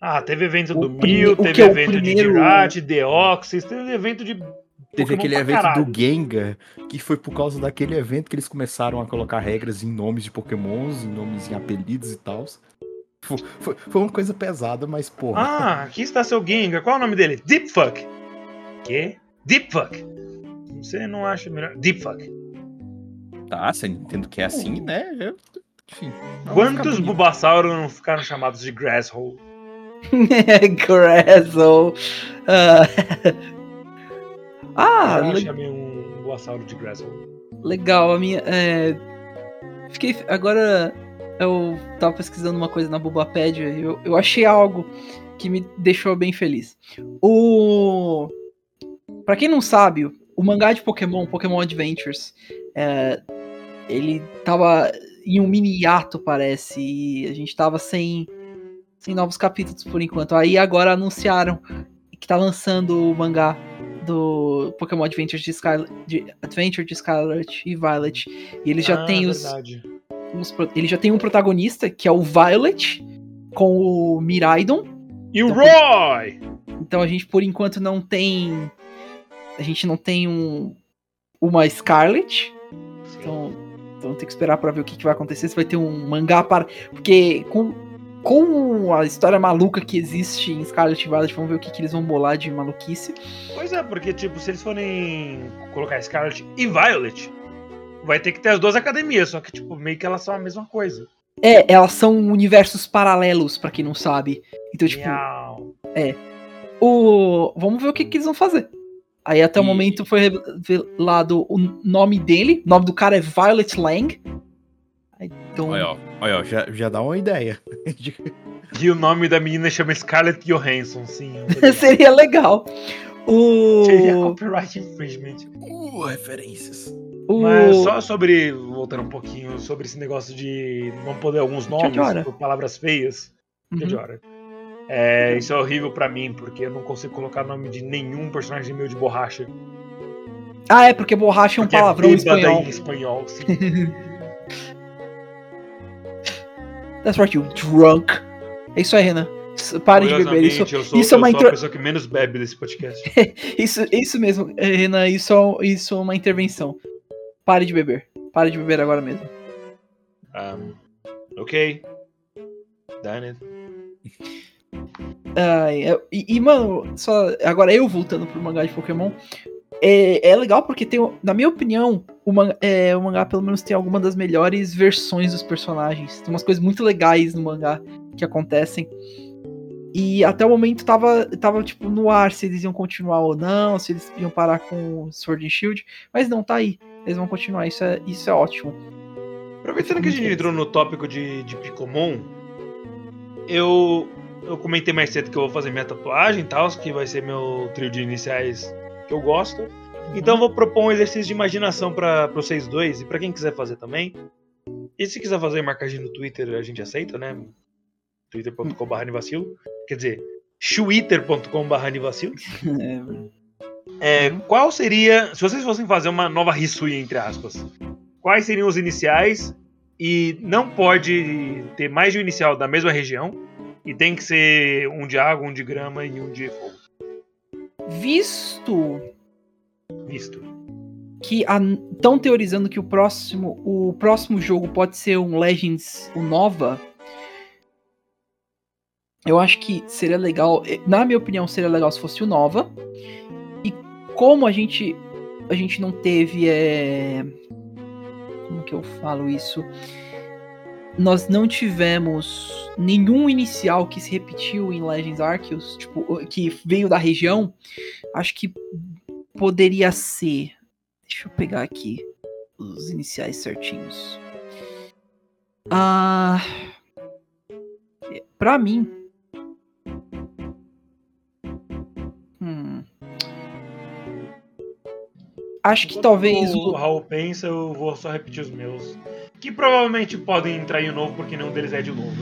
Ah, teve evento O do Mil, teve que é evento primeiro- de Jirat, Deoxys, teve evento de. Teve Pokémon aquele evento caralho. do Gengar, que foi por causa daquele evento que eles começaram a colocar regras em nomes de Pokémons, em nomes em apelidos e tal. Foi, foi, foi uma coisa pesada, mas porra. Ah, aqui está seu Gengar. Qual é o nome dele? Deep Fuck. Quê? Deep Fuck. Você não acha melhor? Deep Fuck. Tá, você entendo que é assim, né? Eu- enfim. não, Quantos. Bulbasauro não ficaram chamados de Grasshole? Grazzle. Ah, ah eu le- chamei um Bulbasauro de Grasshole. legal. A minha. é, Fiquei. Agora eu tava pesquisando uma coisa na Bulbapedia e eu, eu achei algo que me deixou bem feliz. O. Pra quem não sabe, o mangá de Pokémon, Pokémon Adventures, é, ele tava em um mini hiato, parece, e a gente tava sem, sem novos capítulos por enquanto. Aí agora anunciaram que tá lançando o mangá do Pokémon Adventures de, Scarlet, de Adventure de Scarlet e Violet. E ele já Ah, tem os, os ele já tem um protagonista que é o Violet com o Miraidon. E o Então, Roy! Então a gente por enquanto não tem a gente não tem um uma Scarlet. Então, então tem que esperar pra ver o que, que vai acontecer. Se vai ter um mangá para porque com com a história maluca que existe em Scarlet e Violet, vamos ver o que, que eles vão bolar de maluquice. Pois é, porque, tipo, se eles forem colocar Scarlet e Violet, vai ter que ter as duas academias, só que, tipo, meio que elas são a mesma coisa. É, elas são universos paralelos, pra quem não sabe. Então, tipo, Miau. o vamos ver o que, que eles vão fazer. Aí até o E- momento foi revelado o nome dele. O nome do cara é Violet Lang. Aí, Então, Olha, ó, ó, já, já dá uma ideia. E o nome da menina chama Scarlett Johansson, sim. ligado. seria legal. O, Seria copyright infringement. Uh, referências. o Mas só sobre, voltando um pouquinho, sobre esse negócio de não poder alguns nomes por palavras feias. Uhum. Chodiora. É, isso é horrível pra mim, porque eu não consigo colocar nome de nenhum personagem meu de borracha. Ah, é porque borracha é um porque palavrão em bêbada espanhol. em espanhol, sim. That's right, you drunk. É isso aí, Renan. Pare de beber. Isso, eu sou, isso é uma intro- a pessoa que menos bebe desse podcast. isso, isso mesmo, eh, Renan. Isso é, isso é uma intervenção. Pare de beber. Pare de beber agora mesmo. Um, ok. Done it. É- e, e, mano, só agora eu voltando pro mangá de Pokémon. É, é legal porque tem, na minha opinião, o mangá, é, o mangá pelo menos tem alguma das melhores versões dos personagens. Tem umas coisas muito legais no mangá que acontecem. E até o momento tava, tava tipo no ar se eles iam continuar ou não, se eles iam parar com Sword and Shield, mas não, tá aí. Eles vão continuar, isso é, isso é ótimo. Aproveitando que a gente entrou no tópico de, de Picomon, eu, eu comentei mais cedo que eu vou fazer minha tatuagem e tal, que vai ser meu trio de iniciais que eu gosto. Então eu vou propor um exercício de imaginação para vocês dois e para quem quiser fazer também. E se quiser fazer marcar a gente no Twitter, a gente aceita, né? twitter.com.br Nivacilo. Quer dizer, twitter.com.br Nivacilo. É, É, qual seria, se vocês fossem fazer uma nova Hisui, entre aspas, quais seriam os iniciais E não pode ter mais de um inicial da mesma região. E tem que ser um de água, um de grama e um de fogo. Visto Visto. que estão teorizando que o próximo, o próximo jogo pode ser um Legends, o Nova. Eu acho que seria legal, eh, na minha opinião, seria legal se fosse o Nova. E como a gente a gente não teve é como que eu falo isso? Nós não tivemos nenhum inicial que se repetiu em Legends Arceus, tipo, que veio da região. Acho que poderia ser. Deixa eu pegar aqui os iniciais certinhos. Ah, para mim. Hum, acho que talvez o o Raul pensa, eu vou só repetir os meus. Que provavelmente podem entrar em novo, porque nenhum deles é de novo.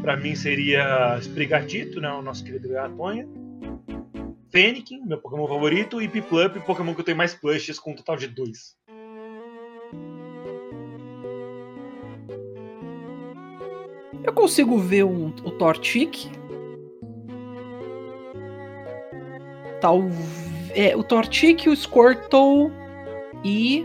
Pra mim seria Sprigatito, né? O nosso querido Gatonha. Fennekin, meu Pokémon favorito, e Piplup, Pokémon que eu tenho mais plushes, com um total de dois. eu consigo ver um, o Torchic. Tal, é, o Torchic, o Squirtle e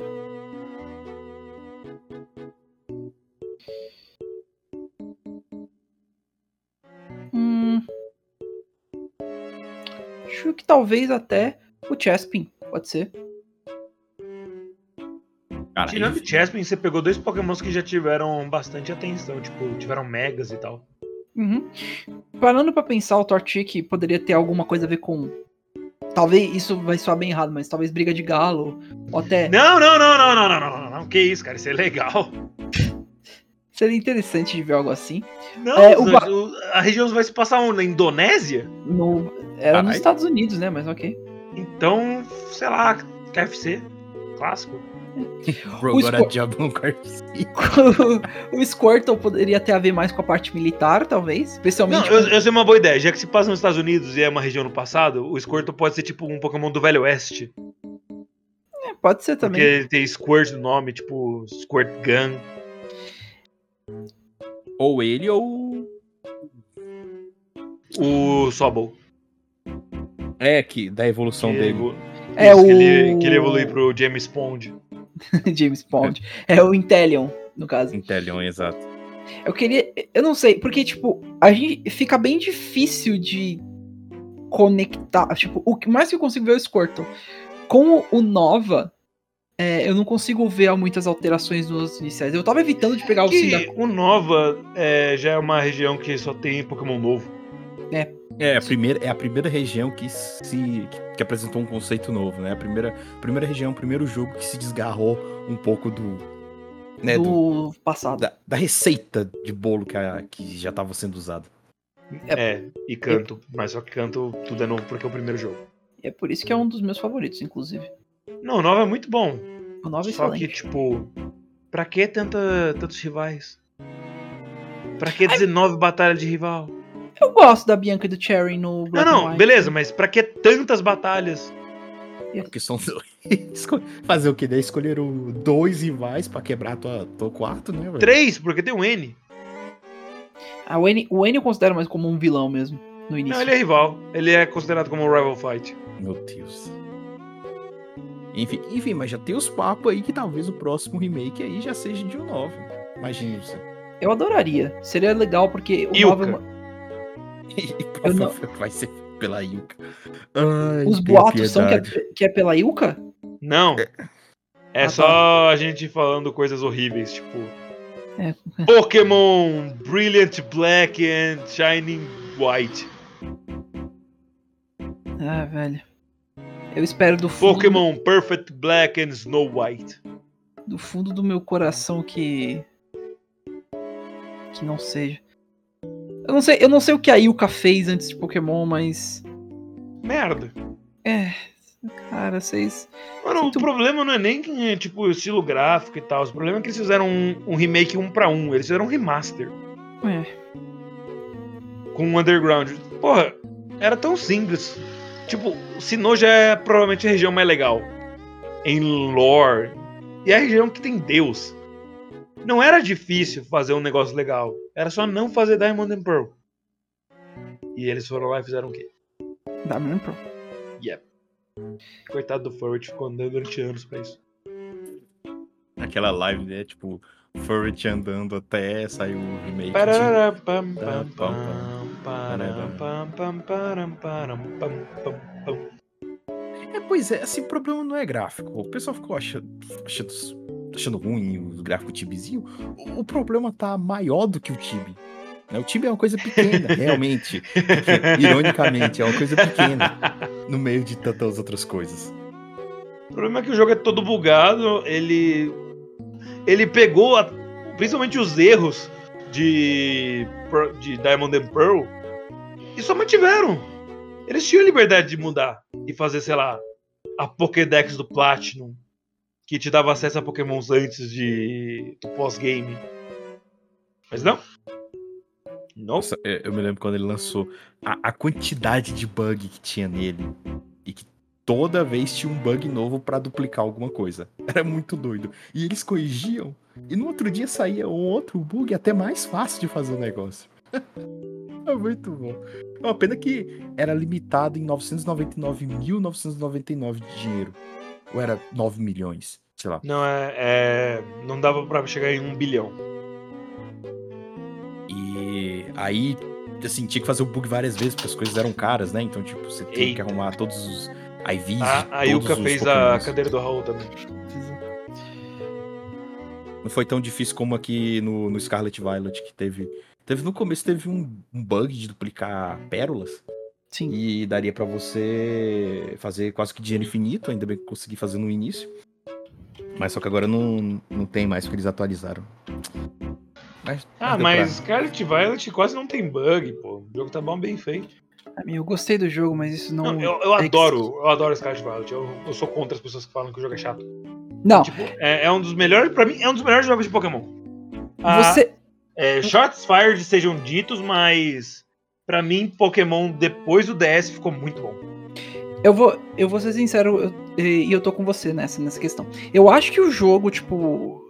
que talvez até o Chespin, pode ser. Cara, Tirando o Chespin, você pegou dois Pokémons que já tiveram bastante atenção, tipo, tiveram megas e tal. Uhum. Parando pra pensar, o Torchic poderia ter alguma coisa a ver com. Talvez isso vai soar bem errado, mas talvez briga de galo. Ou até. Não, não, não, não, não, não, não, não, não. Que isso, cara, isso é legal. Seria interessante de ver algo assim. Não, É, o a região vai se passar onde? na Indonésia? No... Era nos Caralho. Estados Unidos, né? Mas ok. Então, sei lá, KFC, clássico. Bro, o Garcia. o Squirtle poderia ter a ver mais com a parte militar, talvez. Não, Especialmente. eu, eu sei uma boa ideia. Já que se passa nos Estados Unidos e é uma região no passado, o Squirtle pode ser tipo um Pokémon do Velho Oeste. É, pode ser também. Porque tem Squirt no nome, tipo Squirt Gun. Ou ele ou. O Sobol. É, que da evolução que, dele. É isso, o. que, ele, que ele evolui pro James Pond. James Bond. É o Intellion, no caso. Intelion, exato. Eu queria. Eu não sei, porque, tipo, a gente fica bem difícil de conectar. Tipo, o que mais que eu consigo ver é o Squirtle. Com o Nova, é, eu não consigo ver muitas alterações nos iniciais. Eu tava evitando de pegar o Que Cyndaquil. o Nova é, já é uma região que só tem Pokémon novo. É a primeira, é a primeira região que se que, que apresentou um conceito novo, né? A primeira, primeira região, o primeiro jogo que se desgarrou um pouco do, né, do- do passado. da, da receita de bolo que, a- que já estava sendo usada. É, e canto. Mas só que canto tudo é novo porque é o primeiro jogo. É por isso que é um dos meus favoritos, inclusive. Não, o Nova é muito bom. O Nova é Só que, excelente. tipo, pra que tanta, tantos rivais? Pra que 19 batalhas de rival? Eu gosto da Bianca e do Cherry no Não, Black não, White. beleza, mas pra que tantas batalhas? Porque são dois. Fazer o que? Daí escolheram dois rivais pra quebrar tua, teu quarto, né, velho? Três, porque tem um N. Ah, o N, o N eu considero mais como um vilão mesmo, no início. Não, ele é rival. Ele é considerado como um rival fight. Meu Deus. Enfim, enfim, mas já tem os papos aí que talvez o próximo remake aí já seja de um 9. Imagine você. Eu adoraria. Seria legal porque o é uma- Eu não- Vai ser pela Yuka. Ai, Os boatos são que é, que é pela Ilka? Não. É Ah, tá. só a gente falando coisas horríveis, tipo. É. Pokémon Brilliant Black and Shining White. Ah, velho. Eu espero do fundo, Pokémon Perfect Black and Snow White. do fundo do meu coração que que não seja. Eu não sei, eu não sei o que a Ilka fez antes de Pokémon, mas Merda. é, cara, vocês Mano, Sinto- o problema não é nem é, tipo o estilo gráfico e tal. O problema é que eles fizeram um, um remake um pra um. Eles fizeram um remaster é, com o Underground. Porra, era tão simples. Tipo, Sinnoh já é provavelmente a região mais legal. Em lore. E é a região que tem Deus. Não era difícil fazer um negócio legal. Era só não fazer Diamond and Pearl. E eles foram lá e fizeram o quê? Diamond and Pearl. Yep. Coitado do Furret, ficou andando durante anos pra isso. Aquela live, né? Tipo, Furret andando até sair o remake. de- Parará, pam, pam, pam, param, pam, pam, param, param, pam, pam, pam. É, pois é, assim, o problema não é gráfico. O pessoal ficou achando, achando, achando ruim o gráfico tibizinho. O, o problema tá maior do que o tibi. né? O tibi é uma coisa pequena, realmente. Porque, ironicamente, é uma coisa pequena no meio de tantas outras coisas. O problema é que o jogo é todo bugado, ele. Ele pegou a- principalmente os erros de, de Diamond and Pearl e só mantiveram. Eles tinham liberdade de mudar e fazer, sei lá, a Pokédex do Platinum, que te dava acesso a Pokémons antes de do pós-game. Mas não. Não. Nossa, é, eu me lembro quando ele lançou a, a quantidade de bug que tinha nele. E que toda vez tinha um bug novo pra duplicar alguma coisa. Era muito doido. E eles corrigiam. E no outro dia saía um outro bug até mais fácil de fazer o negócio. é muito bom. É uma pena que era limitado em 999.999 de dinheiro. Ou era 9 milhões, sei lá. Não é, é- Não dava pra chegar em um bilhão. E aí, assim, tinha que fazer o bug várias vezes, porque as coisas eram caras, né? Então, tipo, você que Eita. arrumar todos os. A, de a todos Yuka fez a cadeira do Raul também. Não foi tão difícil como aqui no, no Scarlet Violet, que teve. Teve no começo teve um, um bug de duplicar pérolas. Sim. E daria pra você fazer quase que dinheiro infinito, ainda bem que consegui fazer no início. Mas só que agora não, não tem mais, porque eles atualizaram. Mas, Ah, mas pra- Scarlet Violet quase não tem bug, pô. O jogo tá bom, bem feito. Eu gostei do jogo, mas isso não. Não, eu, eu é que- adoro, eu adoro Scarlet Violet. Eu, eu sou contra as pessoas que falam que o jogo é chato. Não, Tipo, é, é um dos melhores, pra mim, é um dos melhores jogos de Pokémon. Ah, você. é, shots fired sejam ditos, mas pra mim, Pokémon depois do DS ficou muito bom. Eu vou, eu vou ser sincero, eu- e eu tô com você nessa, nessa questão. Eu acho que o jogo, tipo.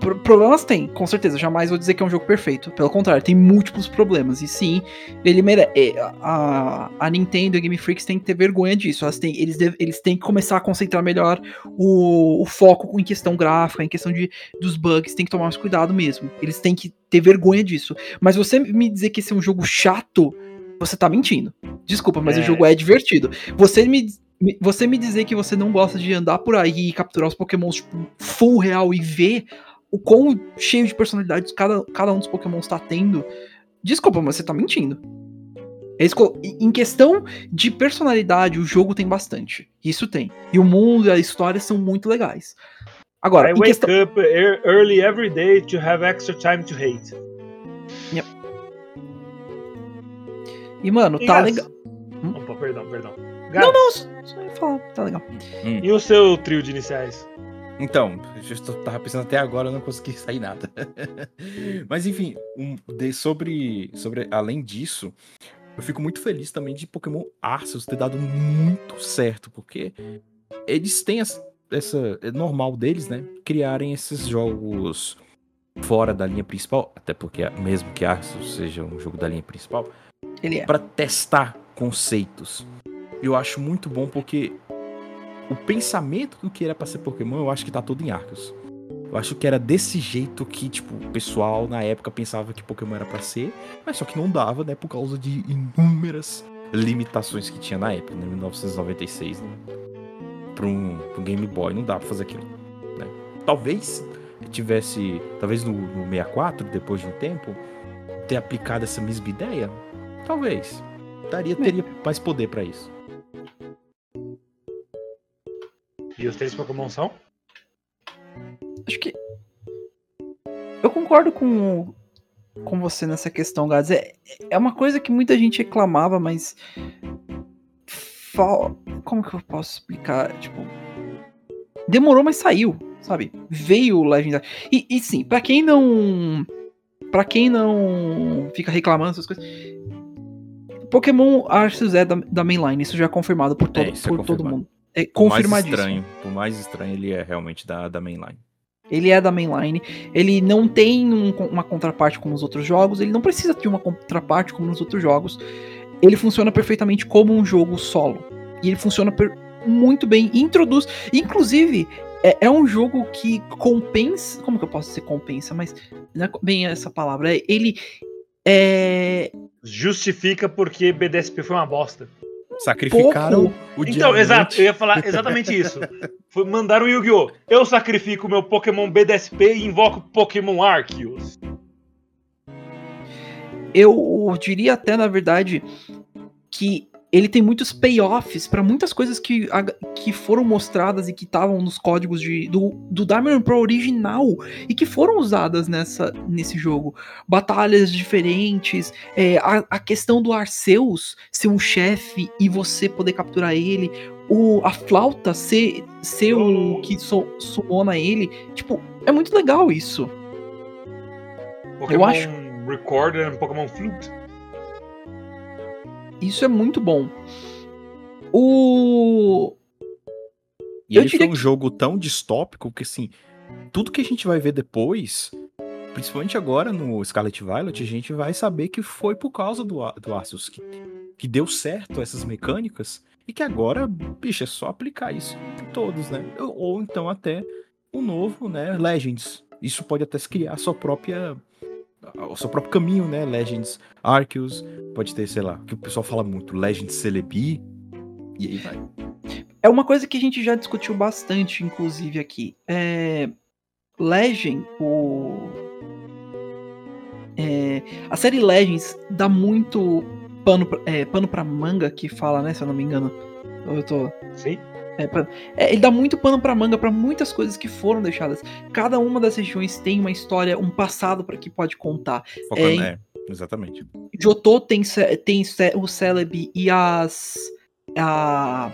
pro- Problemas tem, com certeza. Jamais vou dizer que é um jogo perfeito. Pelo contrário, tem múltiplos problemas. E sim, ele merece. A, a Nintendo e a Game Freaks têm que ter vergonha disso. Elas têm, eles, deve- eles têm que começar a concentrar melhor o, o foco em questão gráfica, em questão de, dos bugs. Tem que tomar mais cuidado mesmo. Eles têm que ter vergonha disso. Mas você me dizer que esse é um jogo chato, você tá mentindo. Desculpa, mas É. o jogo é divertido. Você me- você me dizer que você não gosta de andar por aí e capturar os pokémons tipo, full real e ver o quão cheio de personalidades cada, cada um dos pokémons tá tendo, desculpa, mas você tá mentindo. Eles colo- em questão de personalidade, o jogo tem bastante. Isso tem. E o mundo e a história são muito legais. Agora, I wake questão... up ear- early every day to have extra time to hate. E, mano, E, tá legal. Opa, perdão, perdão. Não, Gats, não, só ia falar, tá legal. E o seu trio de iniciais? Então, eu tava pensando até agora, eu não consegui sair nada. Mas enfim, um, de- sobre, sobre além disso, eu fico muito feliz também de Pokémon Arceus ter dado muito certo, porque eles têm essa, essa é normal deles, né, criarem esses jogos fora da linha principal, até porque mesmo que Arceus seja um jogo da linha principal, Ele é. para testar conceitos. Eu acho muito bom porque o pensamento do que era pra ser Pokémon, eu acho que tá todo em Arceus. Eu acho que era desse jeito que, tipo, o pessoal na época pensava que Pokémon era pra ser, mas só que não dava, né, por causa de inúmeras limitações que tinha na época, né, 1996, né, pra um, um Game Boy, não dá pra fazer aquilo, né. Talvez tivesse, talvez no, no 64, depois de um tempo, ter aplicado essa mesma ideia, talvez. Daria, teria mais poder pra isso. E os três Pokémon são? Acho que. Eu concordo com, com você nessa questão, Gads. É, é uma coisa que muita gente reclamava, mas. Fal... Como que eu posso explicar? Tipo. Demorou, mas saiu, sabe? Veio o Legendary. E, e sim, pra quem não. Pra quem não fica reclamando essas coisas. Pokémon Arceus é da, da mainline, isso já é confirmado por, todo, isso é por todo confirmado. mundo. É Por mais confirmadíssimo. estranho, por mais estranho ele é realmente da, da mainline. Ele é da mainline. Ele não tem um- uma contraparte como os outros jogos. Ele não precisa de uma contraparte como nos outros jogos. Ele funciona perfeitamente como um jogo solo. E ele funciona muito bem. Introduz. Inclusive, é, é um jogo que compensa. Como que eu posso dizer compensa? Mas não é bem essa palavra. É- Ele é. Justifica porque BDSP foi uma bosta. Sacrificaram o Então, diamante. exato, eu ia falar exatamente isso. Foi, mandaram o Yu-Gi-Oh! Eu sacrifico o meu Pokémon BDSP e invoco Pokémon Arceus. Eu diria até, na verdade, que ele tem muitos payoffs pra muitas coisas que, a- que foram mostradas e que estavam nos códigos de, do, do Diamond Pro original e que foram usadas nessa, nesse jogo. Batalhas diferentes, é, a, a questão do Arceus ser um chefe e você poder capturar ele, o, a flauta ser, ser o que so, sumona ele. Tipo, é muito legal isso. Pokémon acho- Recorder e Pokémon Flute. Isso é muito bom. O. E Eu ele foi um que- jogo tão distópico que, assim, tudo que a gente vai ver depois, principalmente agora no Scarlet Violet, a gente vai saber que foi por causa do, do Arceus que, que deu certo essas mecânicas e que agora, bicho, é só aplicar isso em todos, né? Ou, ou então até o novo, né, Legends. Isso pode até se criar a sua própria o seu próprio caminho, né? Legends Arceus, pode ter, sei lá, que o pessoal fala muito, Legends Celebi, e aí vai. É uma coisa que a gente já discutiu bastante, inclusive, aqui. É... Legend, o. É, A série Legends dá muito pano, pra- é, pano pra manga que fala, né? Se eu não me engano. Eu tô. Sim. É, pa- é, ele dá muito pano pra manga pra muitas coisas que foram deixadas. Cada uma das regiões tem uma história, um passado para que pode contar. Focando, É, é, exatamente. Jotô tem, tem o Celebi e as. A.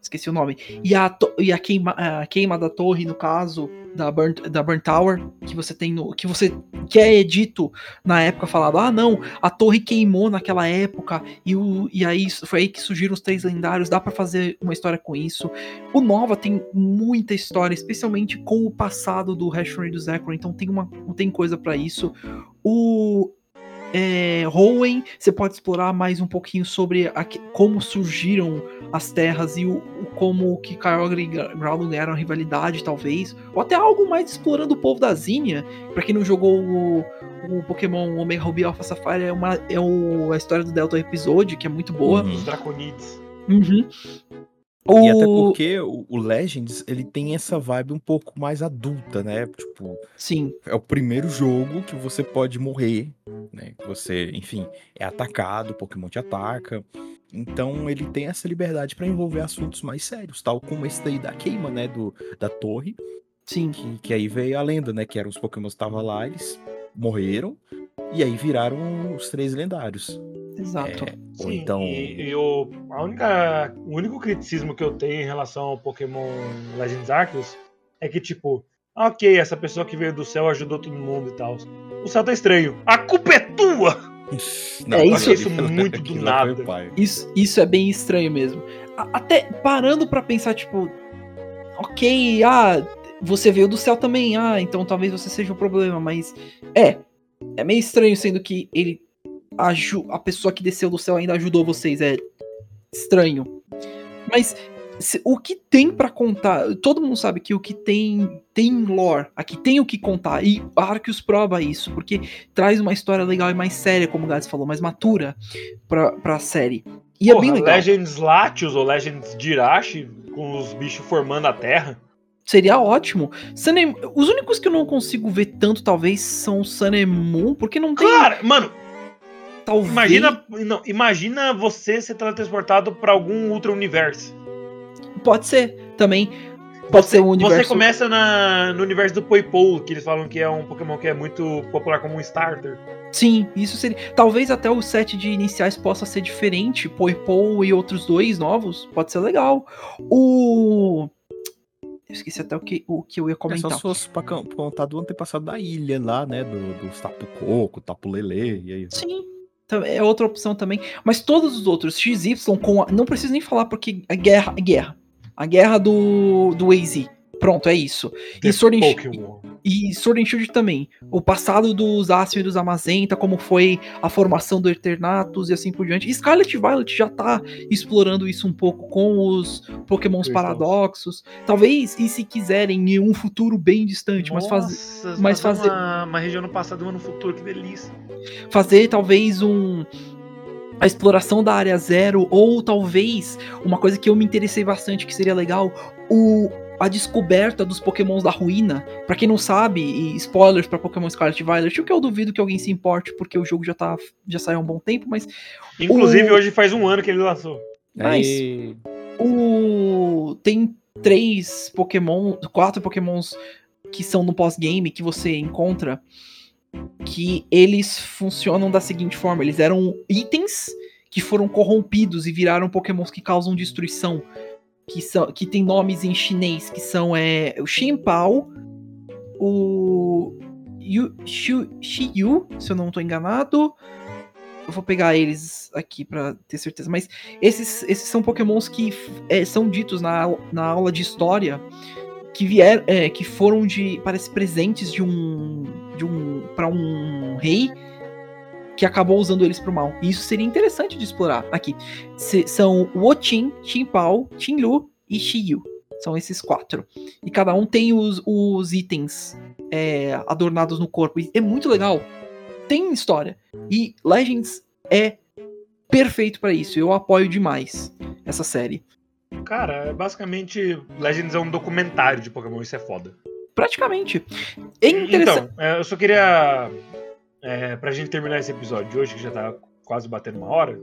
Esqueci o nome. E a, e a, queima, a queima da torre, no caso, da Burn, da Burn Tower, que você tem no. Que você. Que é dito na época falado, ah não, a torre queimou naquela época, e, o, e aí foi aí que surgiram os três lendários, dá pra fazer uma história com isso. O Nova tem muita história, especialmente com o passado do e do Zekrom, então tem, uma, tem coisa pra isso. O é, Hoenn, você pode explorar mais um pouquinho sobre a como surgiram as terras e o, o- como que Kyogre e Groudon eram rivalidade, talvez. Ou até algo mais explorando o povo da Zinnia. Pra quem não jogou o, o Pokémon Omega Ruby Alpha Sapphire, é, uma, é o- a história do Delta Episode, que é muito boa. Uhum. Os Draconides. Uhum. E até porque o, Legends, ele tem essa vibe um pouco mais adulta, né? Tipo, Sim, é o primeiro jogo que você pode morrer, né? Você, enfim, é atacado, o Pokémon te ataca. Então ele tem essa liberdade pra envolver assuntos mais sérios, tal como esse daí da queima, né? Do, da torre, sim. que, que aí veio a lenda, né? Que eram os Pokémon que estavam lá, eles morreram, e aí viraram os três lendários. Exato. É, ou Sim, então. E, e o, a única, o único criticismo que eu tenho em relação ao Pokémon Legends Arceus é que, tipo, ah, ok, essa pessoa que veio do céu ajudou todo mundo e tal. O céu tá estranho. A culpa é tua! É, eu isso- achei isso muito do nada. Isso, isso é bem estranho mesmo. A- Até parando pra pensar, tipo, ok, ah, você veio do céu também, ah, então talvez você seja o problema, mas é, é meio estranho sendo que ele a pessoa que desceu do céu ainda ajudou vocês, é estranho. Mas se- o que tem pra contar, todo mundo sabe que o que tem tem lore, aqui tem o que contar e Arceus prova isso, porque traz uma história legal e mais séria, como o Gats falou, mais matura pra, pra série. E é Porra, bem legal. Legends Latios ou Legends Jirachi, com os bichos formando a terra. Seria ótimo. And- Os únicos que eu não consigo ver tanto, talvez, são Moon, porque não tem. Cara, mano, talvez. imagina, não, imagina você ser teletransportado pra algum Ultra Universo. Pode ser também. Pode ser um universo. Você começa na, no universo do Poipole, que eles falam que é um Pokémon que é muito popular como um starter. Sim, isso seria. Talvez até o set de iniciais possa ser diferente. Poipole e outros dois novos. Pode ser legal. O. Eu esqueci até o que, o que eu ia É só comentar. se fosse pra contar do antepassado da ilha lá, né? Do, do Tapu Coco, Tapu Lele, e aí. Sim. tam- É outra opção também. Mas todos os outros, XY, com a, não preciso nem falar porque a guerra. A guerra. A guerra do, do AZ. Pronto, é isso. The E Sword and, Shi- Pokémon. E Sword and Shield também. O passado dos Aspen e dos Amazenta, como foi a formação do Eternatus e assim por diante. E Scarlet Violet já tá explorando isso um pouco com os Pokémons paradoxos. Talvez, e se quiserem, em um futuro bem distante, mas fazer. Nossa, mas fazer- Uma, uma região no passado uma no futuro, que delícia. fazer talvez um a exploração da área zero ou talvez uma coisa que eu me interessei bastante que seria legal o a descoberta dos Pokémons da ruína. Pra quem não sabe, e spoilers pra Pokémon Scarlet e Violet, o que eu duvido que alguém se importe porque o jogo já tá já saiu há um bom tempo, mas Inclusive, O- hoje faz um ano que ele lançou. Mas- Aí, o tem três Pokémon, quatro Pokémons que são no pós-game que você encontra que eles funcionam da seguinte forma: eles eram itens que foram corrompidos e viraram Pokémons que causam destruição, que são que tem nomes em chinês que são é o Ximpao, o Yu, Shiyu, se eu não tô enganado. Eu vou pegar eles aqui pra ter certeza, mas esses, esses são pokémons que é, são ditos na, na aula de história que vieram, é, que foram de, parece, presentes de um, de um, para um rei que acabou usando eles pro mal. E isso seria interessante de explorar aqui. Se- são Wotin, Ximpao, Qinlu e Xiyu. São esses quatro. E cada um tem os, os itens é, adornados no corpo. E é muito legal. Tem história. E Legends é perfeito pra isso. Eu apoio demais essa série. Cara, basicamente, Legends é um documentário de Pokémon, isso é foda. Praticamente. É interessante. Então, eu só queria, é, pra gente terminar esse episódio de hoje, que já tá quase batendo uma hora,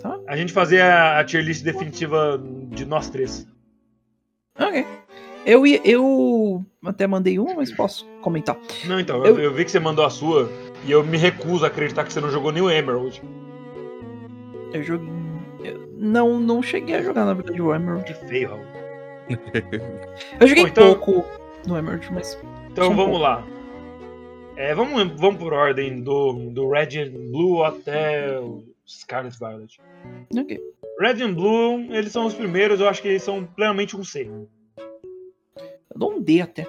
Tá. a gente fazer a, a tier list definitiva de nós três. Ok. Eu, eu até mandei uma, mas posso comentar. Não, então, eu, Eu- vi que você mandou a sua, e eu me recuso a acreditar que você não jogou nenhum Emerald. Eu joguei. eu não, não cheguei a jogar, na verdade, o Emerald. Que feio, Raul. Eu joguei Bom, então- pouco no Emerald, mas. Então um vamos pouco. lá. É, vamos, vamos por ordem do, do Red and Blue até o Scarlet Violet. Ok. Red and Blue, eles são os primeiros, eu acho que eles são plenamente um C. Eu dou um D até.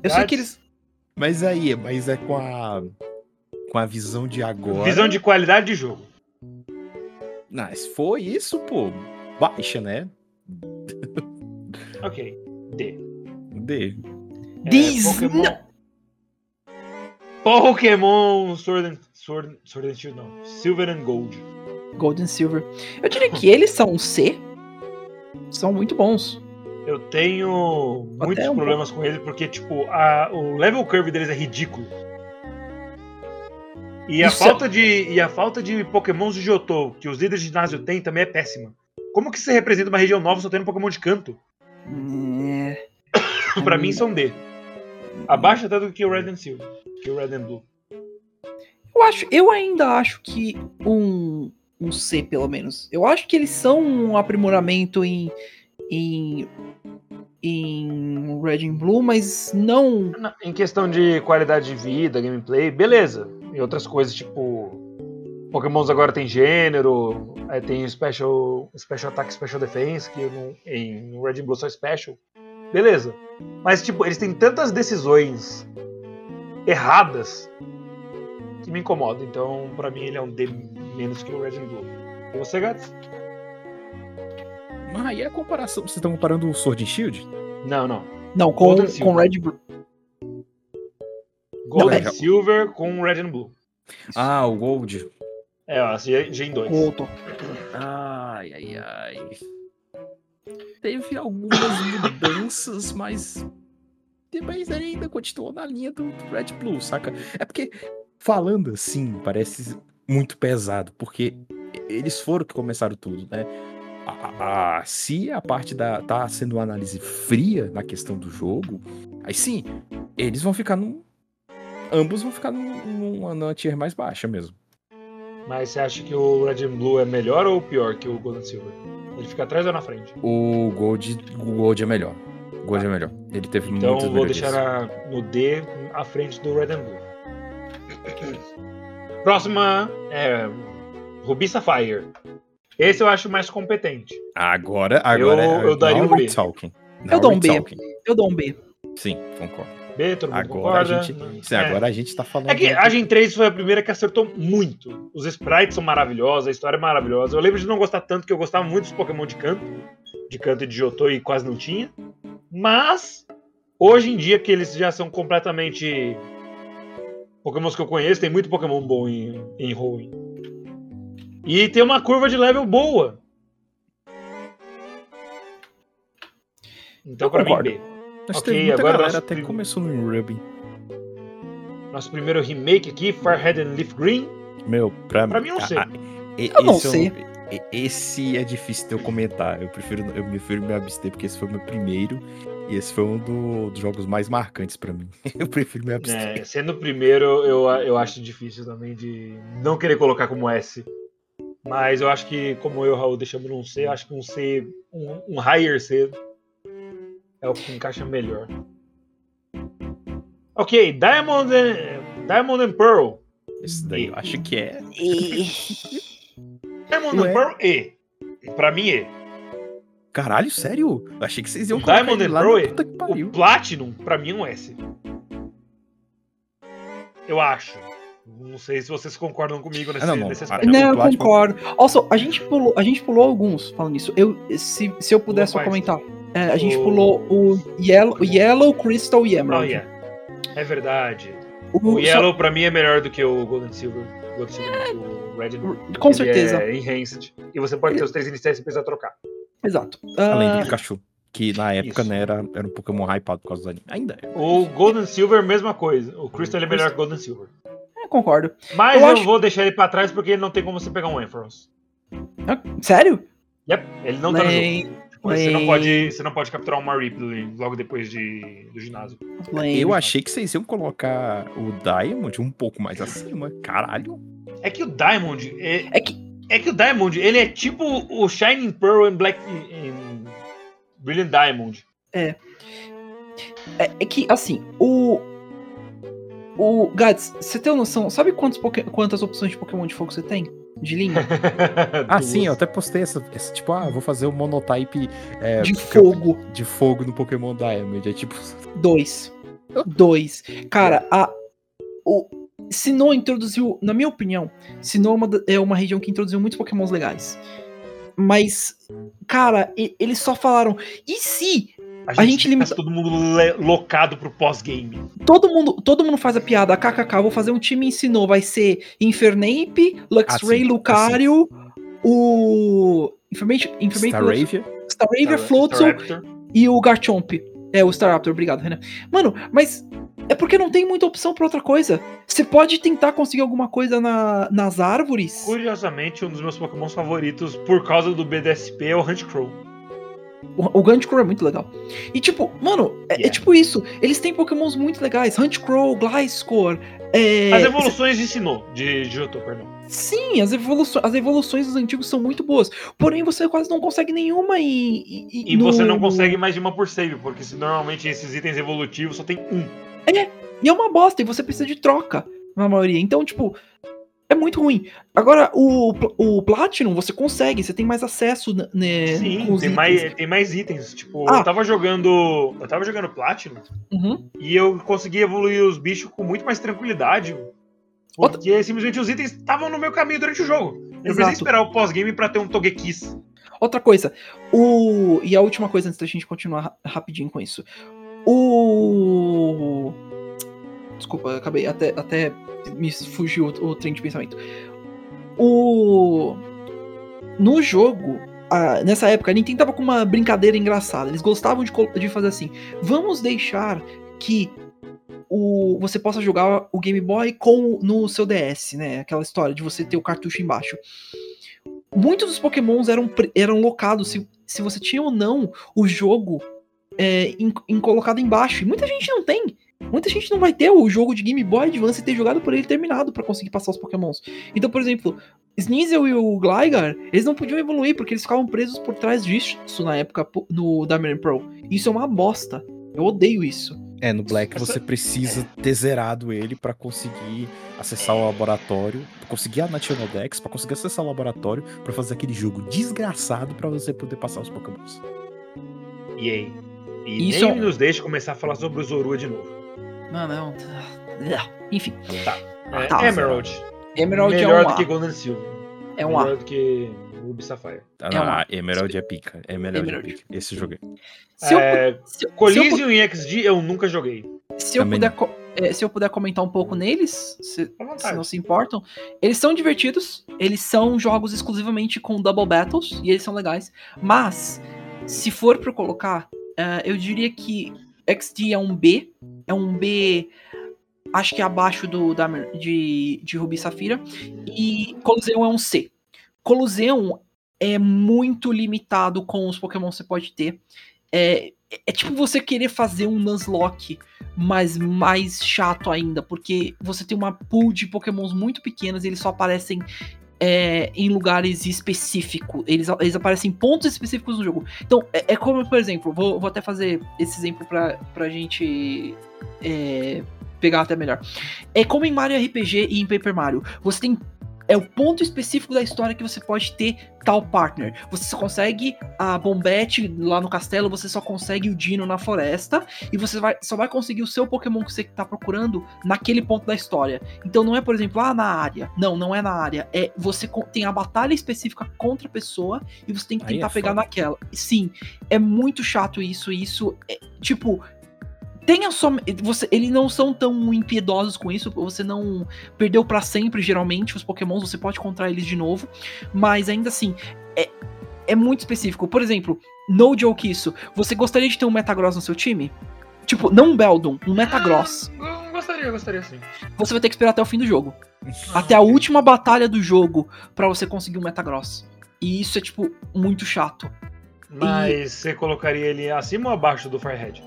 Eu sei que eles. Mas aí, mas é com a com a visão de agora. Visão de qualidade de jogo. Se for isso, pô, baixa, né? Ok. D. D. É, Diz- Pokémon. Pokémon Sword and, Sword, Sword and Shield, não. Silver and Gold. Gold and Silver. Eu diria que eles são um C. São muito bons. Eu tenho muitos um problemas com eles porque, tipo, a- o level curve deles é ridículo. E a, Isso é- falta de, e a falta de pokémons de Johto que os líderes de ginásio têm também é péssima. Como que você representa uma região nova só tendo pokémon de canto? É... pra mim são D. Abaixo até do que o Red and Silver. Que o Red and Blue. Eu acho, eu ainda acho que um, um C, pelo menos. Eu acho que eles são um aprimoramento em em em Red and Blue, mas não Em questão de qualidade de vida, gameplay, beleza. E outras coisas, tipo. Pokémons agora tem gênero, aí tem Special, special Attack Special Defense, que não- em Red and Blue só é Special. Beleza. Mas, tipo, eles têm tantas decisões erradas que me incomodam. Então, pra mim, ele é um D menos que o Red and Blue. E você, Gats? Mas aí é a comparação. Vocês estão comparando o Sword and Shield? Não, não. não com Gold and com Silver. Red Blue. Gold Não, é- and Silver com Red and Blue. Ah, o Gold. É, ó, G G em 2. Gold. Ai, ai, ai. Teve algumas mudanças, mas. Mas ainda continuou na linha do do Red Blue, saca? É porque, falando assim, parece muito pesado, porque eles foram que começaram tudo, né? A, a- a- se a parte da. tá sendo uma análise fria na questão do jogo, aí sim, eles vão ficar num. Ambos vão ficar num- numa, tier mais baixa mesmo. Mas você acha que o Red Blue é melhor ou pior que o Gold and Silver? Ele fica atrás ou na frente? O Gold, o Gold é melhor. O Gold é melhor. Ele teve Então muitas eu vou melhorias. deixar na- no D à frente do Red and Blue. Próxima é Ruby Sapphire. Esse eu acho mais competente. Agora, agora Eu- é- eu daria um B. talking. Eu dou um B. talking. Eu dou um B. Sim, concordo. B, todo mundo Agora a concorda? gente, sim, É. agora a gente tá falando. É que a Gen 3 foi a primeira que acertou muito. Os sprites são maravilhosos, a história é maravilhosa. Eu lembro de não gostar tanto, que eu gostava muito dos Pokémon de canto. De canto e de Jotô e quase não tinha. Mas, hoje em dia, que eles já são completamente. Pokémons que eu conheço, tem muito Pokémon bom em, em Hoenn. E tem uma curva de level boa. Então, pra mim. B. Acho que Ok, teve muita agora galera até que prim- começou no Ruby. Nosso primeiro remake aqui, Firehead and Leaf Green. Meu, pra, Pra mim é um C. a- a- e- Eu não esse sei. e- Esse é difícil de eu comentar. Eu prefiro, eu prefiro me abster, porque esse foi o meu primeiro. E esse foi um do- dos jogos mais marcantes pra mim. Eu prefiro me abster. É, sendo o primeiro, eu, eu acho difícil também de não querer colocar como S. Mas eu acho que, como eu e o Raul deixamos num C, eu acho que um C, um, um higher C, é o que encaixa melhor. Ok, Diamond and, Diamond and Pearl. Esse daí eu acho que é. Diamond Ué? and Pearl, E. Pra mim, E. Caralho, sério? Eu achei que vocês iam O colocar Diamond ele and lá Pearl, pariu. O Platinum, pra mim, é um S. Eu acho. Não sei se vocês concordam comigo nesse, Ah, não, não. nesse Ah, aspecto. não, eu concordo. Also, a gente pulou, a gente pulou alguns falando isso. Eu, se, se eu puder só comentar. É, a gente O- pulou o Yellow, o Yellow Crystal e Oh, Emerald. yeah. É verdade. O- O só- Yellow pra mim é melhor do que o Gold and Silver. Gold Silver, o Red com ele certeza. É enhanced. E você pode ter os três iniciais sem precisar trocar. Exato. Além do Ah, Pikachu. Que na época, Isso. né, era, era um Pokémon hypado por causa do anime. Ainda é. O Gold and Silver, mesma coisa. O Crystal é melhor que o Gold and Silver. eu concordo. Mas Eu eu, acho- vou deixar ele pra trás porque ele não tem como você pegar um Ampharos. Ah, Sério? Yep, ele não tá no jogo. Você não, pode, você não pode capturar uma Ripley logo depois de, do ginásio. lame. Eu achei que vocês iam colocar o Diamond um pouco mais acima. Caralho. É que o Diamond. É, É que é que o Diamond, ele é tipo o Shining Pearl em Black. em Brilliant Diamond. É, é que, assim, o. O. Gats, você tem noção? Sabe quantos quantas opções de Pokémon de fogo você tem? De linha? Ah, sim, eu até postei essa, essa, Tipo, ah, vou fazer o monotype é, de fogo. de fogo no Pokémon Diamond. É tipo. Dois. Dois. Cara, a. O. Sinnoh introduziu, na minha opinião, Sinnoh é uma é uma região que introduziu muitos Pokémons legais. Mas, cara, e- eles só falaram. E se A gente, gente tá limita- todo mundo locado pro pós-game. todo mundo, todo mundo faz a piada, kkk, vou fazer um time em Sinnoh, vai ser Infernape, Luxray, Assim, Lucario, o. Information, Information Staravia. Staravia, Star- Floatzel e o Garchomp. É, o Staraptor, obrigado, Renan. Mano, mas é porque não tem muita opção pra outra coisa. Você pode tentar conseguir alguma coisa na- nas árvores. Curiosamente, um dos meus Pokémons favoritos, por causa do BDSP, é o Huntkrow. O, o Gantcrow é muito legal. E tipo, mano, é, é Yeah. tipo isso. Eles têm pokémons muito legais. Huntcrow, Gliscor. É, As evoluções ensinou, de, de Jotô, perdão. Sim, as evoluções, as evoluções dos antigos são muito boas. Porém, você quase não consegue nenhuma em. em- E no- você não consegue mais de uma por save, porque se normalmente esses itens evolutivos só tem um. E é uma bosta, e você precisa de troca, na maioria. Então, tipo, é muito ruim. Agora, o, o Platinum, você consegue, você tem mais acesso né, com Sim, tem itens. mais, tem mais itens. Tipo, Ah. eu tava jogando. Eu tava jogando Platinum Uhum. e eu consegui evoluir os bichos com muito mais tranquilidade. Outra- Porque simplesmente os itens estavam no meu caminho durante o jogo. Eu não precisei Exato. esperar o pós-game pra ter um Togekiss. Outra coisa, o. E a última coisa antes da gente continuar ra- rapidinho com isso. O. Desculpa, acabei. Até, até me fugiu o, o trem de pensamento. O. No jogo, nessa época, a Nintendo tava com uma brincadeira engraçada. Eles gostavam de, de fazer assim: vamos deixar que o, você possa jogar o Game Boy com no seu DS, né? Aquela história de você ter o cartucho embaixo muitos dos pokémons eram, eram locados se, se você tinha ou não o jogo é, em, em colocado embaixo. E muita gente não tem. Muita gente não vai ter o jogo de Game Boy Advance e ter jogado por ele terminado pra conseguir passar os pokémons. Então, por exemplo, Sneasel e o Gligar, eles não podiam evoluir porque eles ficavam presos por trás disso na época po- no Diamond Pearl. Isso é uma bosta. Eu odeio isso. É, no Black você precisa ter zerado ele pra conseguir acessar o laboratório, pra conseguir a National Dex, pra conseguir acessar o laboratório, pra fazer aquele jogo desgraçado pra você poder passar os Pokémons. E aí? E Isso nem é- nos deixe começar a falar sobre o Zorua de novo. Não, não. Enfim, É, tá. Emerald. Emerald Melhor é um do que. Golden Silver. É um A. Melhor do que Ruby Sapphire. Ah, É uma- ah, Emerald é pica. Emerald, Emerald. é pica. Esse jogo é. Se eu, É, se, eu- se eu pu- Coliseum e XD eu nunca joguei. se eu puder, é, se eu puder comentar um pouco neles, se, se não se importam, eles são divertidos, eles são jogos exclusivamente com double battles e eles são legais. Mas, se for pra eu colocar, eh, eu diria que XD é um B, é um B, acho que abaixo do da, de, de Ruby e Safira, e Colosseum é um C. Colosseum é muito limitado com os Pokémon que você pode ter. É, é tipo você querer fazer um Nuzlocke mas mais chato ainda, porque você tem uma pool de pokémons muito pequenas e eles só aparecem é, em lugares específicos. Eles, eles aparecem em pontos específicos no jogo. Então, é, é como, por exemplo, vou, vou até fazer esse exemplo pra, pra gente é, pegar até melhor. É como em Mario RPG e em Paper Mario. Você tem. É o ponto específico da história que você pode ter tal partner. Você só consegue a Bombette lá no castelo, você só consegue o Dino na floresta, e você vai, só vai conseguir o seu Pokémon que você tá procurando naquele ponto da história. Então não é, por exemplo, ah, na área. Não, não é na área. É você tem a batalha específica contra a pessoa e você tem que Aí é tentar pegar foda. naquela. Sim, é muito chato isso. Isso é, tipo. Tenha só. Você, eles não são tão impiedosos com isso. Você não perdeu pra sempre, geralmente, os Pokémons. Você pode encontrar eles de novo. Mas ainda assim, é, é muito específico. Por exemplo, no joke isso. Você gostaria de ter um Metagross no seu time? Tipo, não um Beldum, um Metagross. Ah, eu gostaria, eu gostaria sim. Você vai ter que esperar até o fim do jogo. Até a última batalha do jogo pra você conseguir um Metagross. E isso é, tipo, muito chato. Mas você colocaria ele acima ou abaixo do Firehead?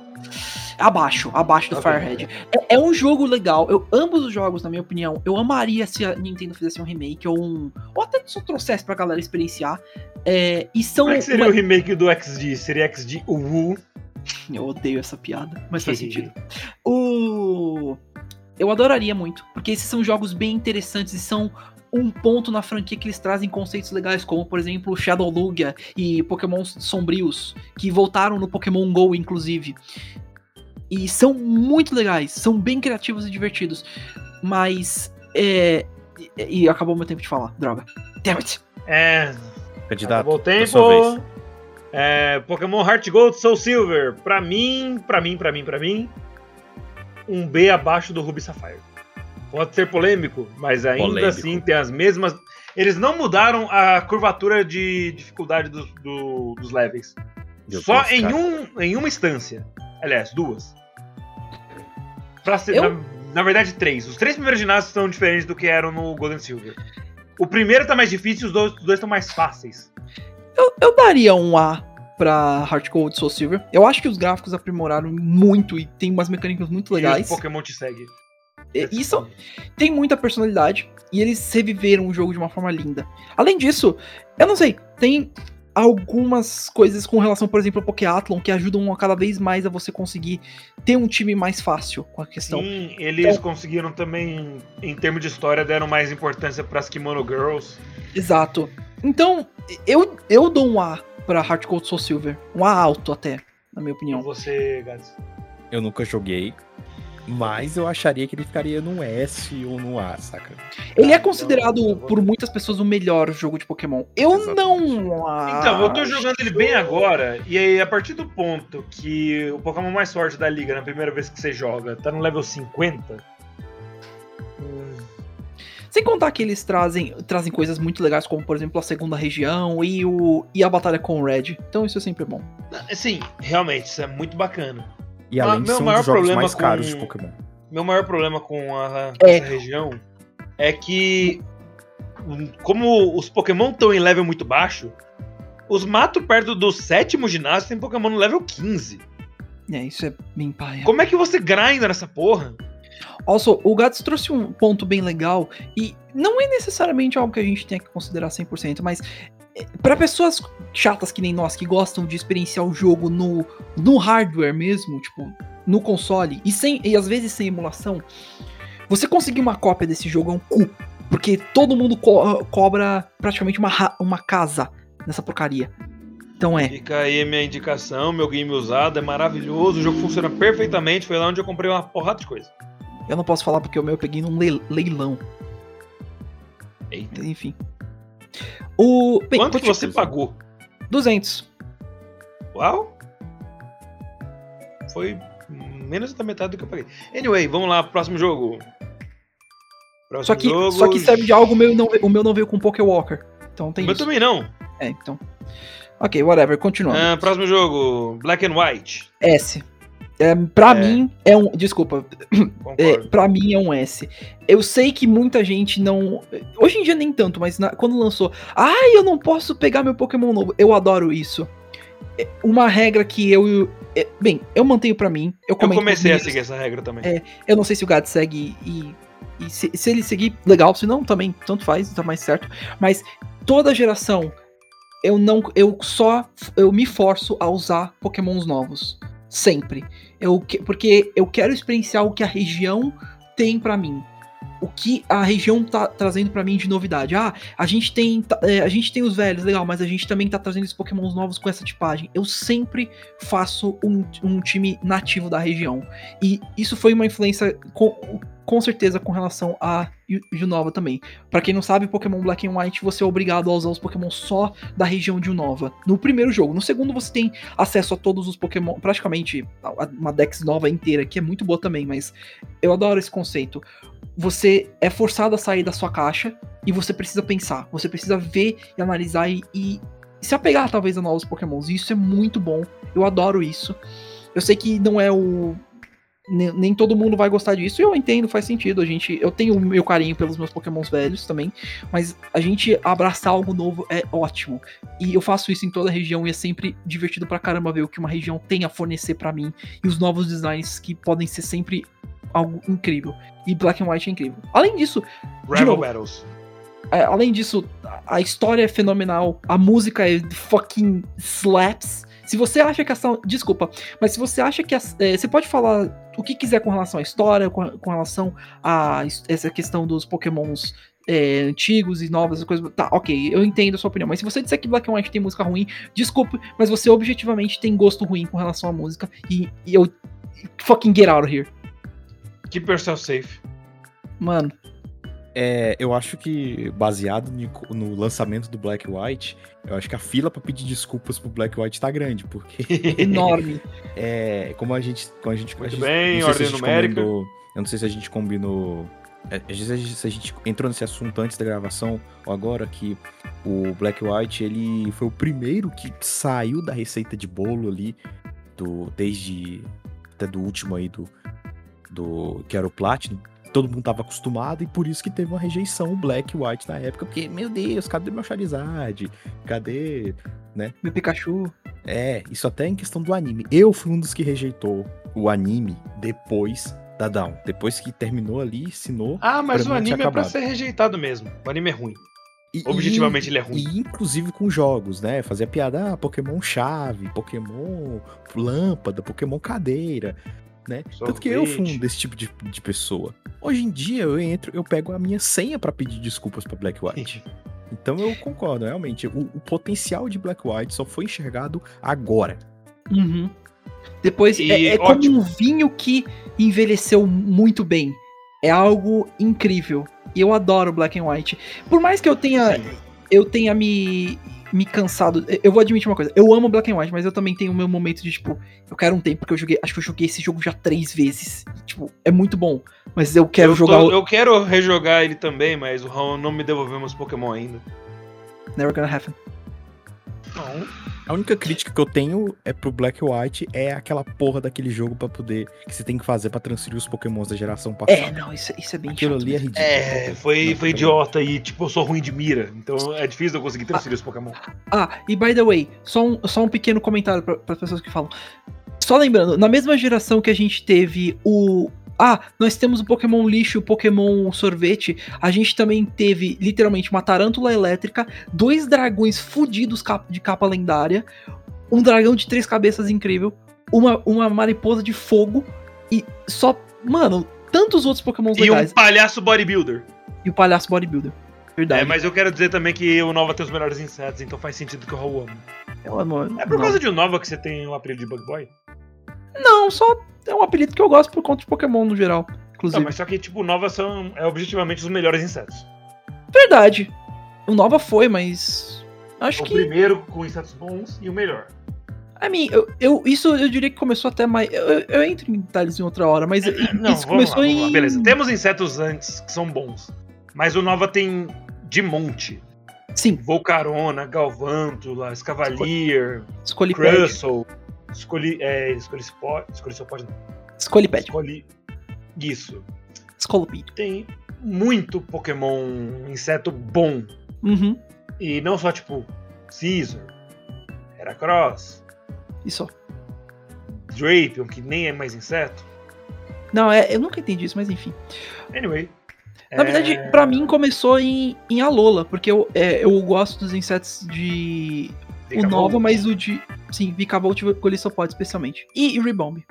Abaixo, abaixo do. Firehead. É, é um jogo legal. Eu, ambos os jogos, na minha opinião, eu amaria se a Nintendo fizesse um remake ou um. Ou até só trouxesse pra galera experienciar. É, e são. Como é que seria uma- o remake do XD? Seria XD Wu? Eu odeio essa piada, mas faz sentido. O. Eu adoraria muito, porque esses são jogos bem interessantes e são um ponto na franquia que eles trazem conceitos legais, como por exemplo Shadow Lugia e Pokémon sombrios, que voltaram no Pokémon GO, inclusive. E são muito legais, são bem criativos e divertidos. Mas. É. E, e acabou meu tempo de falar, droga. Damn it. É, Candidato, acabou o tempo. É, Pokémon Heart Gold Soul Silver. Pra mim, pra mim, pra mim, pra mim, um B abaixo do Ruby Sapphire. Pode ser polêmico, mas ainda Polêmico. assim tem as mesmas. Eles não mudaram a curvatura de dificuldade dos, do- dos levels. Meu Só Deus, em, cara. um, em uma instância. Aliás, duas. Pra Eu- na, na verdade, três. Os três primeiros ginásios são diferentes do que eram no Golden Silver. O primeiro tá mais difícil, os dois os dois estão mais fáceis. Eu, eu daria um A pra Heart Gold Soul Silver. Eu acho que os gráficos aprimoraram muito e tem umas mecânicas muito E legais. o Pokémon te segue. E- E são, tem muita personalidade e eles reviveram o jogo de uma forma linda. Além disso, eu não sei, tem algumas coisas com relação, por exemplo, ao Pokéathlon que ajudam a cada vez mais a você conseguir ter um time mais fácil com a questão. Sim, eles conseguiram também, em termos de história, deram mais importância pras Kimono Girls. Exato. Então, eu, eu dou um A pra Heart Gold Soul Silver. Um A alto até, na minha E opinião. você, Gats? Eu nunca joguei, mas eu acharia que ele ficaria no S ou no A, saca? Ele é então, considerado vou- por muitas pessoas o melhor jogo de Pokémon. Eu Exatamente. não acho. Então, eu tô jogando ele bem agora, e aí, a partir do ponto que o Pokémon mais forte da liga, na primeira vez que você joga, tá no level 50. hum, Sem contar que eles trazem, trazem coisas muito legais, como por exemplo a segunda região e, o, e a batalha com o Red. Então isso é sempre bom. Sim, realmente, isso é muito bacana. E Mas além de meu ser um maior dos jogos problema mais com- caros de Pokémon. Meu maior problema com a, É. essa região é que, como os Pokémon estão em level muito baixo, os matos perto do sétimo ginásio tem Pokémon no level 15. É, isso é bem paia. Como é que você grinda nessa porra? Also, o Gats trouxe um ponto bem legal e não é necessariamente algo que a gente tenha que considerar 100%, mas para pessoas chatas que nem nós, que gostam de experienciar o jogo no, no hardware mesmo, tipo, no console, e, sem, e às vezes sem emulação, você conseguir uma cópia desse jogo é um cu. Porque todo mundo co cobra praticamente uma, uma casa nessa porcaria. Então é. Fica aí a minha indicação, meu game usado é maravilhoso, o jogo funciona perfeitamente, foi lá onde eu comprei uma porrada de coisa. Eu não posso falar porque o meu eu peguei num leilão. Eita. Enfim. O... Bem, Quanto que você pagou? 200. Uau! Foi menos da metade do que eu paguei. Anyway, vamos lá, próximo jogo. Próximo só, que, jogo... só que serve de algo, o meu não, o meu não veio com Poké Walker. Então tem o meu isso. também não. É, então. Ok, whatever, continuando. Uh, próximo jogo, Black and White. S. É, pra é. mim é um. Desculpa. É, pra mim é um S. Eu sei que muita gente não. Hoje em dia nem tanto, mas na, quando lançou. Ai, eu não posso pegar meu Pokémon novo. Eu adoro isso. É uma regra que eu. É, bem, eu mantenho para mim. Eu, eu comecei a seguir essa regra também. É, eu não sei se o Gato segue e. e se, se, ele seguir, legal. Se não, também, tanto faz, tá mais certo. Mas toda geração, eu não. Eu só. Eu me forço a usar Pokémons novos. Sempre. Eu, porque eu quero experienciar o que a região tem para mim o que a região tá trazendo para mim de novidade. Ah, a gente tem é, a gente tem os velhos, legal, mas a gente também tá trazendo os pokémons novos com essa tipagem. Eu sempre faço um, um time nativo da região. E isso foi uma influência com, com certeza com relação a Unova também. Para quem não sabe, Pokémon Black and White você é obrigado a usar os Pokémon só da região de Unova. No primeiro jogo, no segundo você tem acesso a todos os Pokémon, praticamente uma Dex nova inteira, que é muito boa também, mas eu adoro esse conceito. Você é forçado a sair da sua caixa e você precisa pensar, você precisa ver e analisar e, e se apegar talvez a novos Pokémons. E isso é muito bom. Eu adoro isso. Eu sei que não é o nem, todo mundo vai gostar disso, eu entendo, faz sentido. A gente, eu tenho o meu carinho pelos meus pokémons velhos também, mas a gente abraçar algo novo é ótimo. E eu faço isso em toda a região e é sempre divertido pra caramba ver o que uma região tem a fornecer para mim e os novos designs que podem ser sempre algo incrível. E Black and White é incrível. Além disso, Rebel Battles. É, além disso, a história é fenomenal, a música é fucking slaps. Se você acha que essa. Desculpa, mas se você acha que. A, é, você pode falar o que quiser com relação à história, com, com relação a essa questão dos pokémons é, antigos e novos, coisas. Tá, ok, eu entendo a sua opinião. Mas se você disser que Black and White tem música ruim, desculpe, mas você objetivamente tem gosto ruim com relação à música. E, e eu. Fucking get out of here. Keep yourself safe. Mano, é, eu acho que, baseado no lançamento do Black White, eu acho que a fila para pedir desculpas pro Black White tá grande, porque. Enorme. É, como a gente. Como a gente Muito a gente, bem, ordem numérica. Combinou, eu não sei se a gente combinou. É, às vezes se a gente entrou nesse assunto antes da gravação, ou agora, que o Black White ele foi o primeiro que saiu da receita de bolo ali, do, desde. Até do último aí, do, do que era o Platinum todo mundo tava acostumado e por isso que teve uma rejeição black e white na época, porque, meu Deus, cadê meu Charizard? Cadê, né? Meu Pikachu. É, isso até em questão do anime. Eu fui um dos que rejeitou o anime depois da Down. Depois que terminou ali, ensinou. Ah, mas o anime é pra ser rejeitado mesmo. O anime é ruim. E, Objetivamente e, ele é ruim. E inclusive com jogos, né? Fazia piada, ah, Pokémon chave, Pokémon lâmpada, Pokémon cadeira né? Sorvete. Tanto que eu fui um desse tipo de, de pessoa. Hoje em dia eu entro, eu pego a minha senha para pedir desculpas para Black White. então eu concordo, realmente. O, o, potencial de Black White só foi enxergado agora. Uhum. Depois e, é, é como um vinho que envelheceu muito bem. É algo incrível. E eu adoro Black and White. Por mais que eu tenha, eu tenha me me cansado. Eu vou admitir uma coisa, eu amo Black and White, mas eu também tenho o meu momento de, tipo, eu quero um tempo, porque eu joguei. Acho que eu joguei esse jogo já três vezes. Tipo, é muito bom. Mas eu quero eu jogar. Tô, eu quero rejogar ele também, mas o Raul não me devolveu meus Pokémon ainda. Never gonna happen. Não. A única crítica que eu tenho é pro Black White é aquela porra daquele jogo para poder que você tem que fazer para transferir os Pokémons da geração passada. É, não, isso, isso é bem Aquilo ali é ridículo. É, foi, foi idiota e tipo, eu sou ruim de mira, então é difícil eu conseguir transferir ah, os Pokémon. Ah, e by the way, só um, só um pequeno comentário para as pessoas que falam. Só lembrando, na mesma geração que a gente teve o ah, nós temos o Pokémon lixo, o Pokémon sorvete. A gente também teve literalmente uma tarântula elétrica, dois dragões fudidos de capa lendária, um dragão de três cabeças incrível, uma, uma mariposa de fogo e só. Mano, tantos outros Pokémons E legais. um palhaço bodybuilder. E o palhaço bodybuilder. Verdade. É, mas eu quero dizer também que o Nova tem os melhores insetos, então faz sentido que eu amo. Eu amo- É por não. causa de Nova que você tem o apelido de Bug Boy? Não, só é um apelido que eu gosto por conta de Pokémon no geral. Não, Inclusive. mas só que, tipo, Nova são é objetivamente os melhores insetos. Verdade. O Nova foi, mas. Acho o que. primeiro com insetos bons e o melhor. I mean, eu, eu- isso eu diria que começou até mais. Eu, eu- entro em detalhes em outra hora, mas Não, isso vamos começou lá, em. Beleza, temos insetos antes que são bons. Mas o Nova tem de monte. Sim, Volcarona, Galvântula, Escavalier. Crustle, Escolhi... É, Escolipod... Escolipod não. Scoliped. Escolhi... Isso. Scoliped. Tem muito Pokémon inseto bom. Uhum. E não só, tipo, Caesar, Heracross, Isso. Drapion, que nem é mais inseto. Não, é, eu nunca entendi isso, mas enfim. Anyway. Na é, verdade, pra mim começou em, em Alola, porque eu, é, eu gosto dos insetos de. O. Nova, mas o de. Sim, Vicavolt e Golissopod especialmente. E, e Rebomb.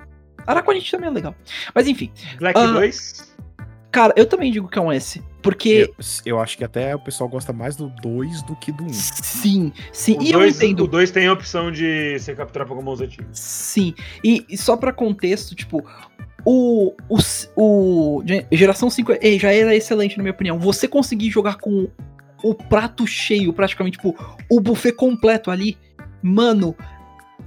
Araquanite também é legal. Mas enfim, Black Ah, 2. cara, eu também digo que é um S. Porque. Eu, eu acho que até o pessoal gosta mais do 2 do que do 1. Sim, sim. O e eu 2 entendo. o dois tem a opção de você capturar Pokémons antigos. Sim. E, e só pra contexto, tipo, o, o, o ge- geração 5 eh, já era excelente, na minha opinião. Você conseguir jogar com o prato cheio, praticamente, tipo, o buffet completo ali, mano,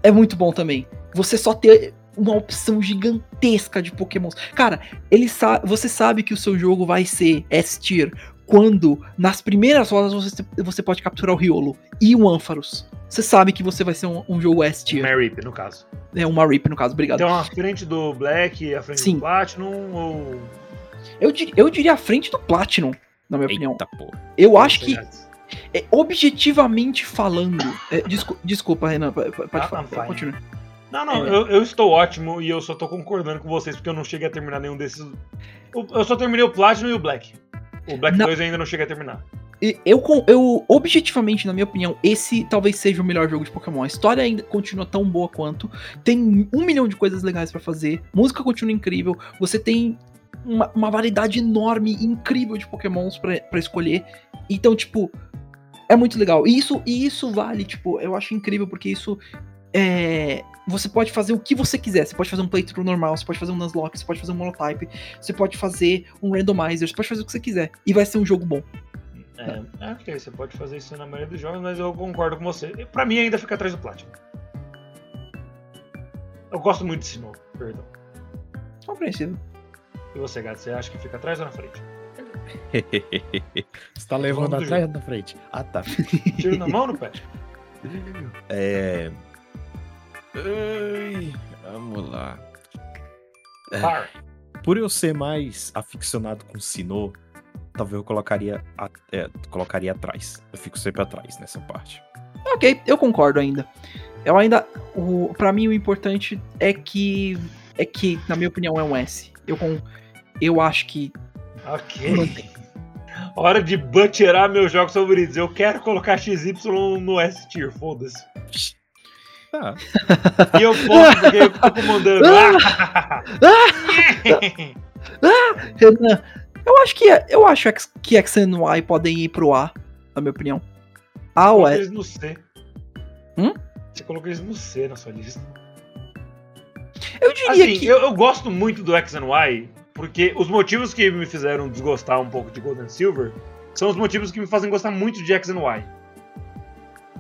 é muito bom também. Você só ter uma opção gigantesca de Pokémons. Cara, ele sa você sabe que o seu jogo vai ser S-tier quando, nas primeiras rodas, você, você pode capturar o Riolo e o Ampharos. Você sabe que você vai ser um, um jogo S-tier. Marip, no caso. É uma RIP, no caso, obrigado. Então, a frente do Black, a frente Sim. do Platinum, ou. Eu, dir- eu diria a frente do Platinum, na minha opinião. Eita porra. Eu acho que, é, objetivamente falando. é, descu- desculpa, Renan, pode, Ah, falar. Fine. Continua. Não, não, É. eu, eu estou ótimo e eu só tô concordando com vocês porque eu não cheguei a terminar nenhum desses. Eu, só terminei o Platinum e o Black. O Black Não. 2 eu ainda não cheguei a terminar. Eu, eu, objetivamente, na minha opinião, esse talvez seja o melhor jogo de Pokémon. A história ainda continua tão boa quanto. Tem um milhão de coisas legais pra fazer. Música continua incrível. Você tem uma, uma variedade enorme, incrível de Pokémons pra, pra escolher. Então, tipo, é muito legal. E isso, e isso vale, tipo, eu acho incrível porque isso é. Você pode fazer o que você quiser. Você pode fazer um playthrough normal, você pode fazer um Nuzlocke, você pode fazer um Monotype, você pode fazer um Randomizer, você pode fazer o que você quiser. E vai ser um jogo bom. É, é, ok, você pode fazer isso na maioria dos jogos, mas eu concordo com você. E Pra mim ainda fica atrás do Platinum. Eu gosto muito de Sinnoh, perdão. Compreensível. E você, Gato, você acha que fica atrás ou na frente? Você tá levando atrás ou na frente? Ah, tá. Tiro na mão ou no pé? É. Ai, vamos lá. É. Par. Por eu ser mais aficionado com Sinnoh, talvez eu colocaria, a- é, colocaria atrás. Eu fico sempre atrás nessa parte. Ok, eu concordo ainda. Eu ainda. O, pra mim, o importante é que. É que, na minha opinião, é um S. Eu, com, eu acho que. Ok. Mantém. Hora de butcherar meus jogos favoritos. Eu quero colocar XY no S tier, foda-se. Tá. E eu posso porque eu tô comandando. Ah! Renan, eu acho que. Eu acho X- que X e Y podem ir pro A, na minha opinião. A ou S. eles no C. Hum? Você colocou eles no C na sua lista. Eu diria Assim, que. eu, eu gosto muito do X and Y, porque os motivos que me fizeram desgostar um pouco de Gold and Silver são os motivos que me fazem gostar muito de X and Y.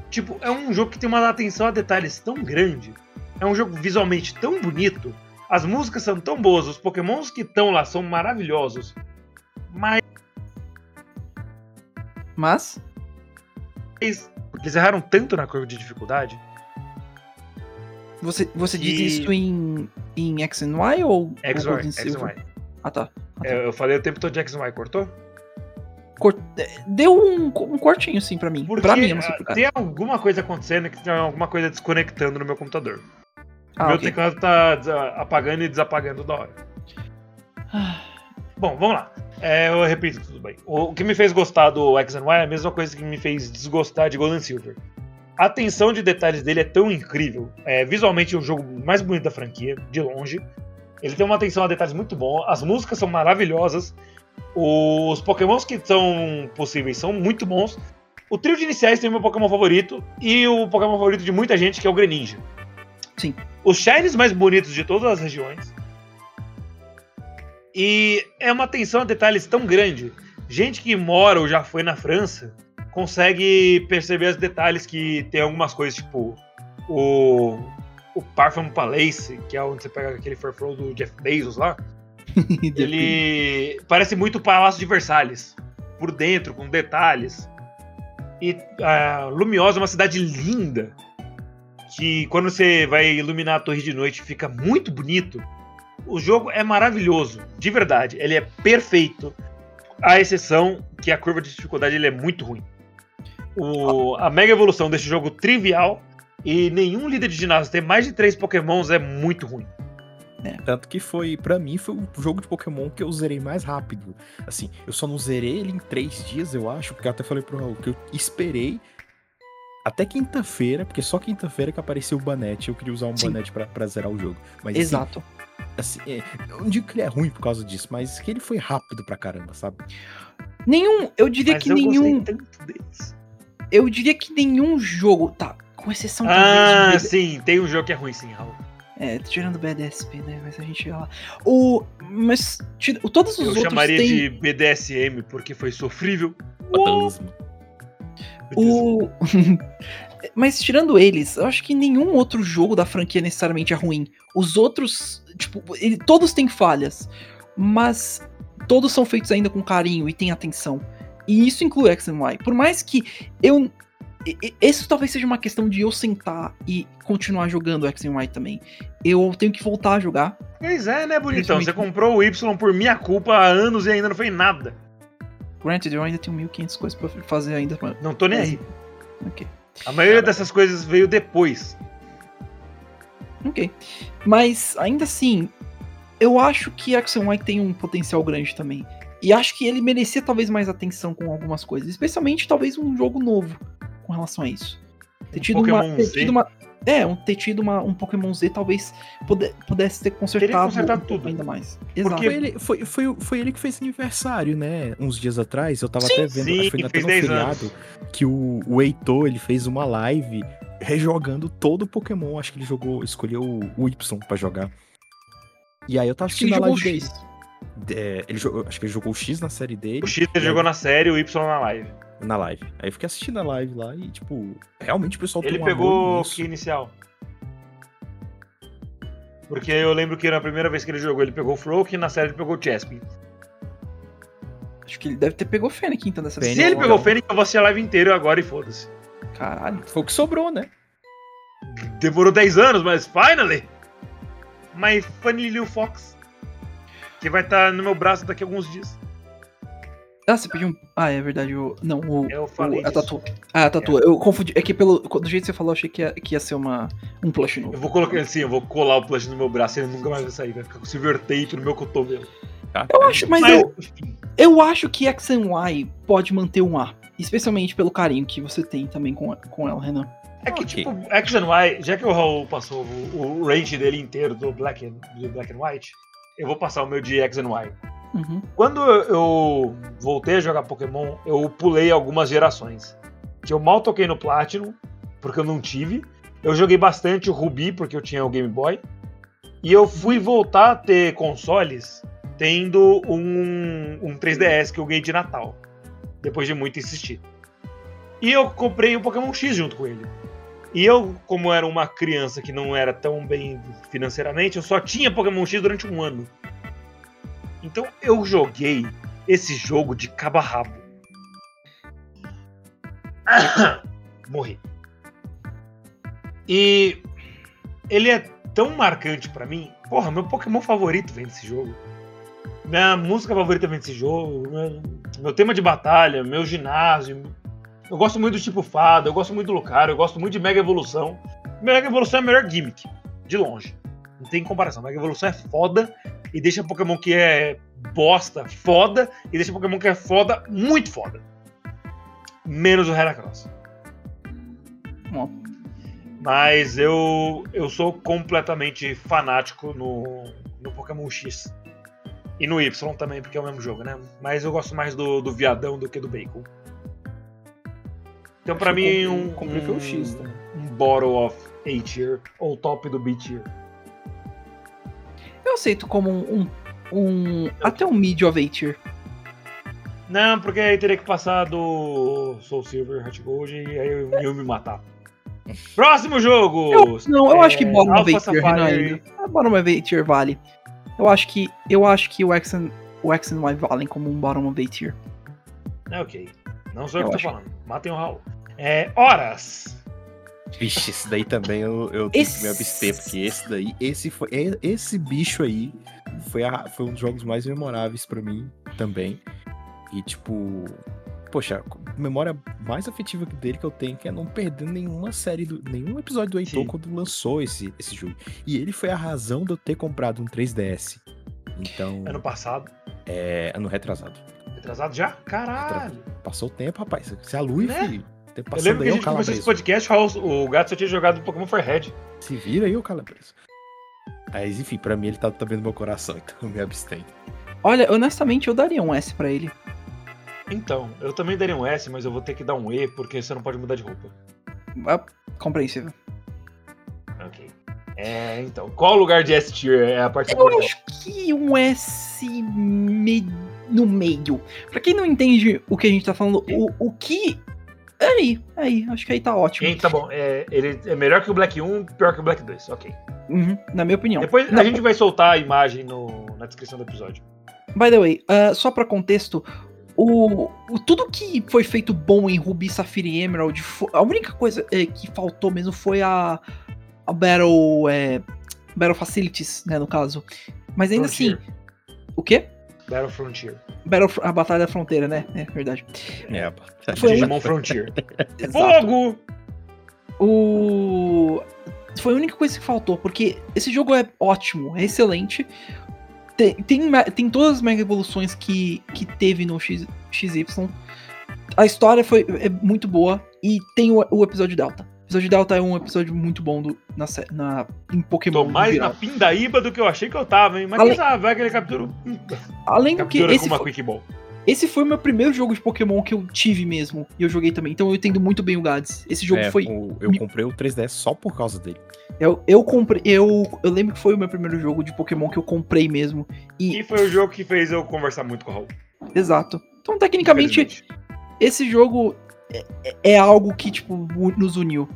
Tipo, é um jogo que tem uma atenção a detalhes tão grande, é um jogo visualmente tão bonito, as músicas são tão boas, os pokémons que estão lá são maravilhosos, mas Mas. eles erraram tanto na curva de dificuldade Você, você diz E- isso em, em X and Y ou, X ou Y, X and Silver? Y. Ah, tá. É, Eu falei o tempo todo de X and Y, cortou? Cor- Deu um, um cortinho, sim, pra mim. Porque pra mim, não sei ah, cara. tem alguma coisa acontecendo que tem alguma coisa desconectando no meu computador. Ah, meu ok. teclado tá apagando e desapagando da hora. Ah, Bom, vamos lá. É, eu repito tudo bem. O que me fez gostar do X and Y é a mesma coisa que me fez desgostar de Gold and Silver. A atenção de detalhes dele é tão incrível. É, visualmente, é o jogo mais bonito da franquia, de longe. Ele tem uma atenção a detalhes muito bom. As músicas são maravilhosas. Os pokémons que são possíveis são muito bons. O trio de iniciais tem o meu Pokémon favorito. E o Pokémon favorito de muita gente, que é o Greninja. Sim. Os shines mais bonitos de todas as regiões. E é uma atenção a detalhes tão grande. Gente que mora ou já foi na França consegue perceber os detalhes que tem algumas coisas, tipo o, o Parfum Palace, que é onde você pega aquele Farflow do Jeff Bezos lá. ele parece muito o Palácio de Versalhes, por dentro, com detalhes. E uh, Lumiosa é uma cidade linda, que quando você vai iluminar a torre de noite fica muito bonito. O jogo é maravilhoso, de verdade. Ele é perfeito. A exceção que a curva de dificuldade ele é muito ruim. O, a mega evolução desse jogo trivial e nenhum líder de ginásio ter mais de três pokémons é muito ruim. É. Tanto que foi, para mim, foi o jogo de Pokémon que eu zerei mais rápido. Assim, eu só não zerei ele em três dias, eu acho, porque eu até falei pro Raul que eu esperei até quinta-feira, porque só quinta-feira que apareceu o Banete, eu queria usar um Sim. Banete pra, pra zerar o jogo. Mas, assim, Exato. Assim, assim é, eu não digo que ele é ruim por causa disso, mas que ele foi rápido pra caramba, sabe? Nenhum, eu diria mas que eu nenhum. Eu diria que nenhum jogo, tá, com exceção de. Ah, sim, tem um jogo que é ruim, sim, Raul. É, tirando o BDSP, né? Mas a gente chega lá. O. Mas. Tira, todos os eu outros. Eu chamaria tem... de BDSM porque foi sofrível. O. mas tirando eles, eu acho que nenhum outro jogo da franquia necessariamente é ruim. Os outros, tipo, ele, todos têm falhas, mas todos são feitos ainda com carinho e tem atenção. E isso inclui X and Y. Por mais que eu isso talvez seja uma questão de eu sentar e continuar jogando X and Y também. Eu tenho que voltar a jogar. Pois é, né, bonitão? Você comprou o Y por minha culpa há anos e ainda não fez nada. Granted, eu ainda tenho 1500 coisas pra fazer ainda. Não tô nem aí. Ok. A maioria dessas coisas veio depois. Ok. Mas, ainda assim, eu acho que X and Y tem um potencial grande também. E acho que ele merecia talvez mais atenção com algumas coisas. Especialmente, talvez, um jogo novo com relação a isso. Ter tido, uma, ter tido uma, É, um, ter tido uma, um Pokémon Z talvez puder, pudesse ter consertado, consertado tudo. ainda mais. Exato. Porque ele, foi, foi, foi ele que fez aniversário, né? Uns dias atrás. Eu tava sim, até vendo, sim, acho que foi até no feriado, anos. que o, o Heitor ele fez uma live rejogando todo o Pokémon. Acho que ele jogou, escolheu o, Y pra jogar. E aí eu tava assistindo a live dele. É, ele jogou, acho que ele jogou o X na série dele. O X ele jogou na série, o Y na live na live. Aí eu fiquei assistindo a live lá e, tipo, realmente o pessoal Ele tem um pegou o que inicial? Porque eu lembro que na primeira vez que ele jogou, ele pegou o Froak e na série ele pegou o Chespin. Acho que ele deve ter pegou o Fennec então dessa vez. Se ele pegou o Fennec, eu vou assistir a live inteira agora e foda-se. Caralho, foi o que sobrou, né? Demorou 10 anos, mas finally! My Funny Little Fox. Que vai estar tá no meu braço daqui a alguns dias. Ah, você pediu um. Ah, é verdade. O... Não, o. Eu falei. O... A tatu. Ah, a tatu. É. Eu confundi. É que pelo. Do jeito que você falou, eu achei que ia, que ia ser uma... um plush novo. Eu vou colocar assim, eu vou colar o plush no meu braço e ele nunca mais vai sair. Vai ficar com silver tape no meu cotovelo. Tá. Eu acho, mas, mas eu, eu acho que X and Y pode manter um ar. Especialmente pelo carinho que você tem também com, com ela, Renan. É que, okay. tipo, X and Y, já que o Raul passou o, o range dele inteiro do Black, and, do Black and White, eu vou passar o meu de X and Y. Uhum. Quando eu voltei a jogar Pokémon, eu pulei algumas gerações. Que eu mal toquei no Platinum, porque eu não tive. Eu joguei bastante o Ruby, porque eu tinha o Game Boy. E eu fui voltar a ter consoles tendo um, um 3DS que eu ganhei de Natal. Depois de muito insistir. E eu comprei o Pokémon X junto com ele. E eu, como era uma criança que não era tão bem financeiramente, eu só tinha Pokémon X durante um ano. Então eu joguei esse jogo de cabo a rabo. Morri. E ele é tão marcante para mim. Porra, meu Pokémon favorito vem desse jogo. Minha música favorita vem desse jogo. Meu, meu tema de batalha, meu ginásio. Eu gosto muito do tipo fada, eu gosto muito do Lucario, eu gosto muito de Mega Evolução. Mega Evolução é a melhor gimmick, de longe. Não tem comparação. Mega Evolução é foda e deixa Pokémon que é bosta foda e deixa Pokémon que é foda muito foda. Menos o Heracross. Ó. Mas eu, eu sou completamente fanático no, no Pokémon X. E no Y também, porque é o mesmo jogo, né? Mas eu gosto mais do, do viadão do que do bacon. Então, que mim, um, o um, X também. um Bottle of A tier, ou top do B tier. Eu aceito como um. um, um- até um mid of A tier. Não, porque aí teria que passar do Soul Silver, Heart Gold e aí eu, eu me matar. Próximo jogo! Eu, não, eu acho que É, bottom of A tier, Renan. Ah, Bottom of A tier vale. Eu acho que. Eu acho que o X and, o X and Y valem como um bottom of A tier. É ok. Não sou eu, Eu que tô acho. falando. Matem o Raul. É, horas! Vixe, esse daí também eu, eu tenho que Esse- me abster, porque esse daí, esse foi, e- esse bicho aí foi, a- foi um dos jogos mais memoráveis pra mim também. E tipo, poxa, a memória mais afetiva dele que eu tenho que é não perder nenhuma série, do, nenhum episódio do Heitor Sim. quando lançou esse, esse jogo. E ele foi a razão de eu ter comprado um 3DS. Então, Ano passado. é ano retrasado. Retrasado já? Caralho! Passou o tempo, rapaz. Se a luz, Né? filho. Tempo Eu passando lembro que a gente começou esse podcast, o gato só tinha jogado Pokémon Forehead. Se vira aí, ô calabreso. Mas enfim, pra mim ele tá também no meu coração, então eu me abstenho. Olha, honestamente, eu daria um S pra ele. Então, eu também daria um S, mas eu vou ter que dar um E, porque você não pode mudar de roupa. Ah, compreensível. Ok. É, então. Qual lugar de S tier é a parte Eu importante? acho que um S me- no meio. Pra quem não entende o que a gente tá falando, o, o que. É aí, é aí. Acho que aí tá ótimo. Hein, tá bom. É, ele é melhor que o Black 1, pior que o Black 2. Ok. Uhum, na minha opinião. Depois Não, a gente vai soltar a imagem no, na descrição do episódio. By the way, ah, só pra contexto, o, o- tudo que foi feito bom em Ruby, Safira e Emerald, a única coisa eh, que faltou mesmo foi a, a Battle, eh, Battle Facilities, né, no caso. Mas ainda Frontier. assim, o quê? Battle Frontier. Battle, a Batalha da Fronteira, né? É verdade. É, Foi um- Digimon Frontier. Exato. Fogo! O... Foi a única coisa que faltou, porque esse jogo é ótimo, é excelente. Tem, tem, tem todas as mega evoluções que, que teve no X, XY. A história foi, é muito boa e tem o, o episódio Delta. O episódio Delta é um episódio muito bom do, na, na, em Pokémon. Tô mais na pindaíba do que eu achei que eu tava, hein? Mas quem sabe, vai que ele captura, Além do que, esse foi, esse foi o meu primeiro jogo de Pokémon que eu tive mesmo. E eu joguei também. Então eu entendo muito bem o Gads. Esse jogo É, foi. o- eu comprei o 3DS só por causa dele. Eu, eu comprei. Eu, eu lembro que foi o meu primeiro jogo de Pokémon que eu comprei mesmo. E. E foi o jogo que fez eu conversar muito com o Raul. Exato. Então, tecnicamente, esse jogo é, é- é algo que, tipo, nos uniu,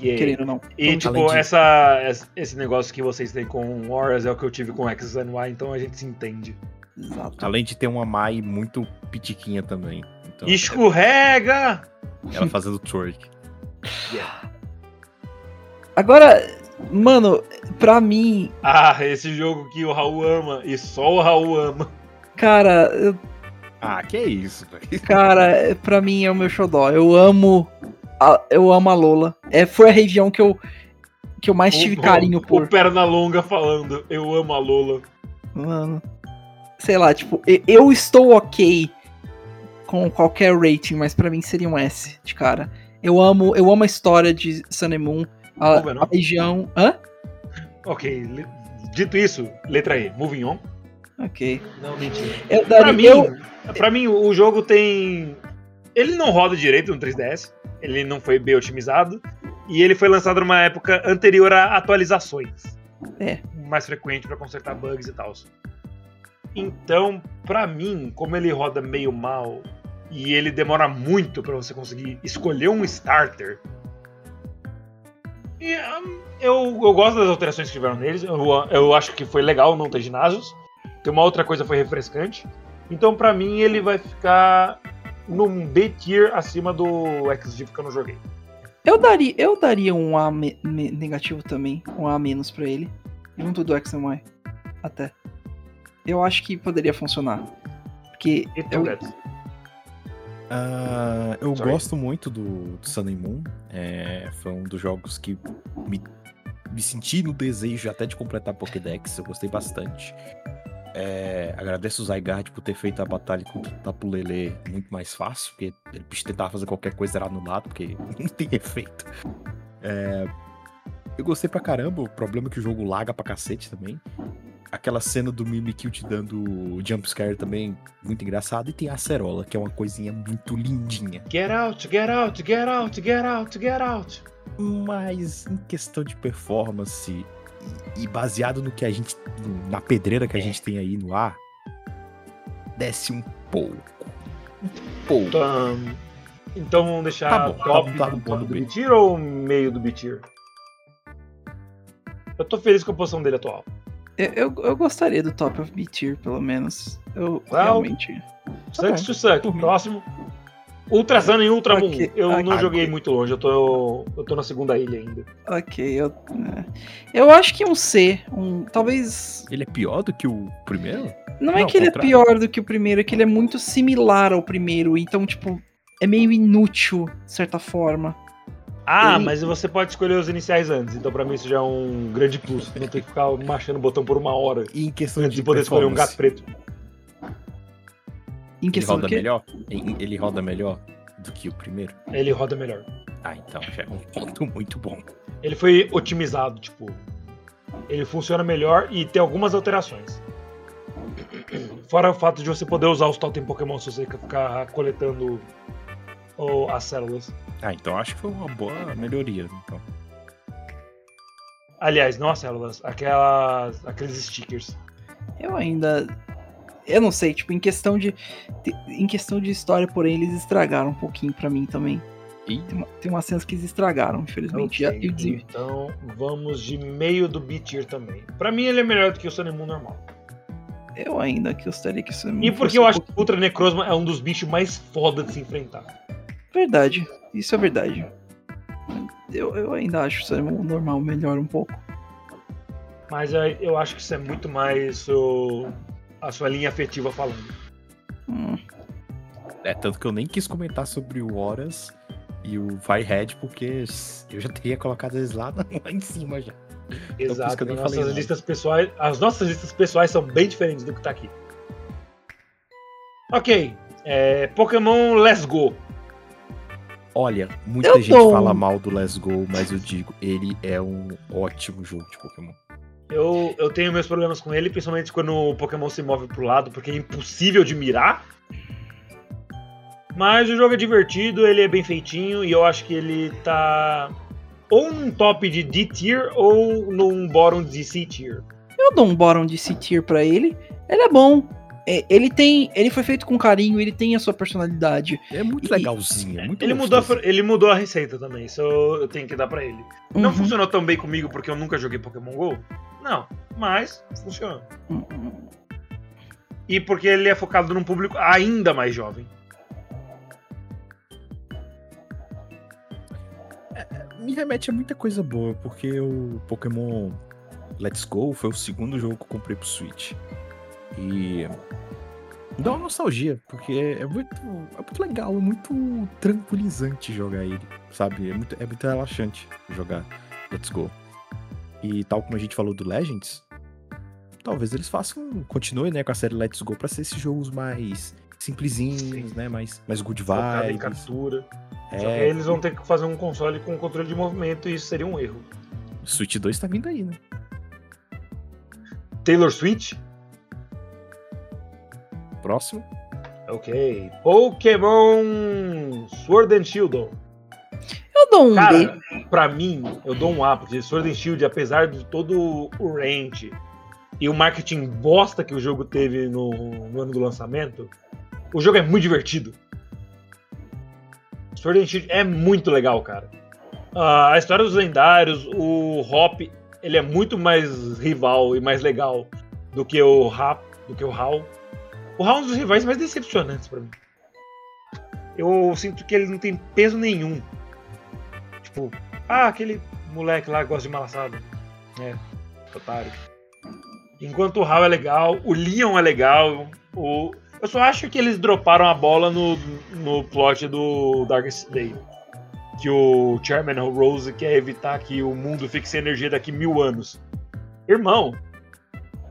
E, querendo ou não. e Então, tipo, de- essa, esse negócio que vocês têm com Horus é o que eu tive com X and Y, então a gente se entende. Exato. Além de ter uma Mai muito pitiquinha também. Então, Escorrega! ela fazendo twerk. Agora, mano, pra mim, Ah, esse jogo que o Raul ama, e só o Raul ama. cara, eu- Ah, que isso, velho. cara, é- pra mim é o meu xodó. Eu amo. A, eu amo a Lola. É, foi a região que eu, que eu mais tive O- carinho o, por. O Perna Longa falando, eu amo a Lola. Mano. Sei lá, tipo, eu estou ok com qualquer rating, mas pra mim seria um S de cara. Eu amo, eu amo a história de Sun and Moon, a, é, a região. Hã? Ok, dito isso, letra E, moving on. Ok. Não, mentira. Eu, Pra daria- mim, eu- pra mim, o jogo tem. Ele não roda direito no 3DS. Ele não foi bem otimizado. E ele foi lançado numa época anterior a atualizações. É. Mais frequente pra consertar bugs e tal. Então, pra mim, como ele roda meio mal e ele demora muito pra você conseguir escolher um starter. e, hum, eu, eu gosto das alterações que tiveram neles. Eu, eu acho que foi legal não ter ginásios. Tem uma outra coisa foi refrescante. Então, pra mim, ele vai ficar num B tier acima do XG que eu não joguei. eu daria, eu daria um A me- me- negativo também, um A menos pra ele, junto do X and Y, até. Eu acho que poderia funcionar. Porque eu? Ah, eu Sorry. gosto muito do, do Sun and Moon. É, foi um dos jogos que me, me senti no desejo até de completar Pokédex. Eu gostei bastante. É, agradeço o Zygarde por ter feito a batalha contra o Tapulele muito mais fácil, porque ele tentava fazer qualquer coisa era anulado, porque não tem efeito. É, eu gostei pra caramba, o problema é que o jogo laga pra cacete também. Aquela cena do Mimikyu te dando jumpscare também, muito engraçado. E tem a Acerola, que é uma coisinha muito lindinha. Get out, get out, get out, get out, get out. Mas em questão de performance e baseado no que a gente. na pedreira que a gente tem aí no ar, desce um pouco. Um pouco. Então, então vamos deixar Tá bom, tá top bom, tá do, bom, do do B-Tier ou meio do B-Tier? Eu tô feliz com a posição dele atual. Eu, eu, eu gostaria do Top of B-Tier, pelo menos. Eu Well, realmente. Sucks bom, to suck. por mim. Próximo. Ultra Sun e Ultra Moon. Eu não ok. joguei muito longe, eu tô, eu tô na segunda ilha ainda. Ok, eu. é. Eu acho que um C. Um, talvez. Ele é pior do que o primeiro? Não é Não, que ele é contrário. pior do que o primeiro, é que ele é muito similar ao primeiro. Então, tipo, é meio inútil, de certa forma. Ah, Ele- mas você pode escolher os iniciais antes, então pra mim isso já é um grande plus. Não ter que ficar machando o botão por uma hora E em questão antes de, de poder escolher um gato preto. Em Ele questão roda melhor? Ele roda melhor do que o primeiro? Ele roda melhor. Ah, então já é um ponto muito bom. Ele foi otimizado, tipo. Ele funciona melhor e tem algumas alterações. Fora o fato de você poder usar os totem Pokémon se você ficar coletando o- as células. Ah, então acho que foi uma boa melhoria. Então. Aliás, não as células, aquelas, aqueles stickers. Eu ainda. Eu não sei, tipo, em questão de. Em questão de história, porém, eles estragaram um pouquinho pra mim também. E Tem, uma, tem umas cenas que eles estragaram, infelizmente. Ok, E o desenvol- Então vamos de meio do B-Tier também. Pra mim ele é melhor do que o Moon normal. Eu ainda gostaria que isso E porque eu acho que o Ultra Necrozma é um dos bichos mais foda de se enfrentar. Verdade, isso é verdade. Eu, eu ainda acho o Samu normal melhor um pouco. Mas eu, eu acho que isso é muito mais o- a sua linha afetiva falando. Hum, é tanto que eu nem quis comentar sobre o Horas e o Firehead, porque eu já teria colocado eles lá, lá em cima já. isso Exato. falei nossas nada. listas pessoais, as nossas listas pessoais são bem diferentes do que tá aqui. Ok. é, Pokémon Let's Go. Olha, muita Eu gente um- fala mal do Let's Go, mas eu digo, ele é um ótimo jogo de Pokémon. Eu, eu tenho meus problemas com ele, principalmente quando o Pokémon se move pro lado, porque é impossível de mirar. Mas o jogo é divertido, ele é bem feitinho e eu acho que ele tá ou num top de D tier ou num bottom de C tier. eu dou um bottom de C tier pra ele. Ele é bom. É, ele tem. Ele foi feito com carinho, ele tem a sua personalidade. É muito E- legalzinho, é muito Ele mudou, a, ele mudou a receita também, isso eu eu tenho que dar pra ele. Não Uhum, funcionou tão bem comigo porque eu nunca joguei Pokémon GO? Não, mas funciona. uhum. E porque ele é focado num público ainda mais jovem. Me remete a muita coisa boa, porque o Pokémon Let's Go foi o segundo jogo que eu comprei pro Switch. E dá uma nostalgia, porque é muito, é muito legal, é muito tranquilizante jogar ele, sabe? É muito, é muito relaxante jogar Let's Go. E tal como a gente falou do Legends, talvez eles façam, continuem né, com a série Let's Go pra ser esses jogos mais simplesinhos, né? Mais, mais good vibes. captura. É, aí eles vão ter que fazer um console com controle de movimento e isso seria um erro. Switch 2 tá vindo aí, né? Taylor Swift? Próximo. Ok. Pokémon Sword and Shield. Eu dou um Cara, B. pra mim, eu dou um A, porque Sword and Shield, apesar de todo o range e o marketing bosta que o jogo teve no, no ano do lançamento, o jogo é muito divertido. Sword and Shield é muito legal, cara. Ah, a história dos lendários, o Hop, ele é muito mais rival e mais legal do que o Rap, do que o Hal. O Hal é um dos rivais mais decepcionantes pra mim. Eu sinto que ele não tem peso nenhum. Tipo, ah, aquele moleque lá gosta de malaçada. É, otário. Enquanto o Hal é legal, o Leon é legal, o... Eu só acho que eles droparam a bola no, no plot do Darkest Day. Que o Chairman Rose quer evitar que o mundo fique sem energia daqui mil anos. Irmão,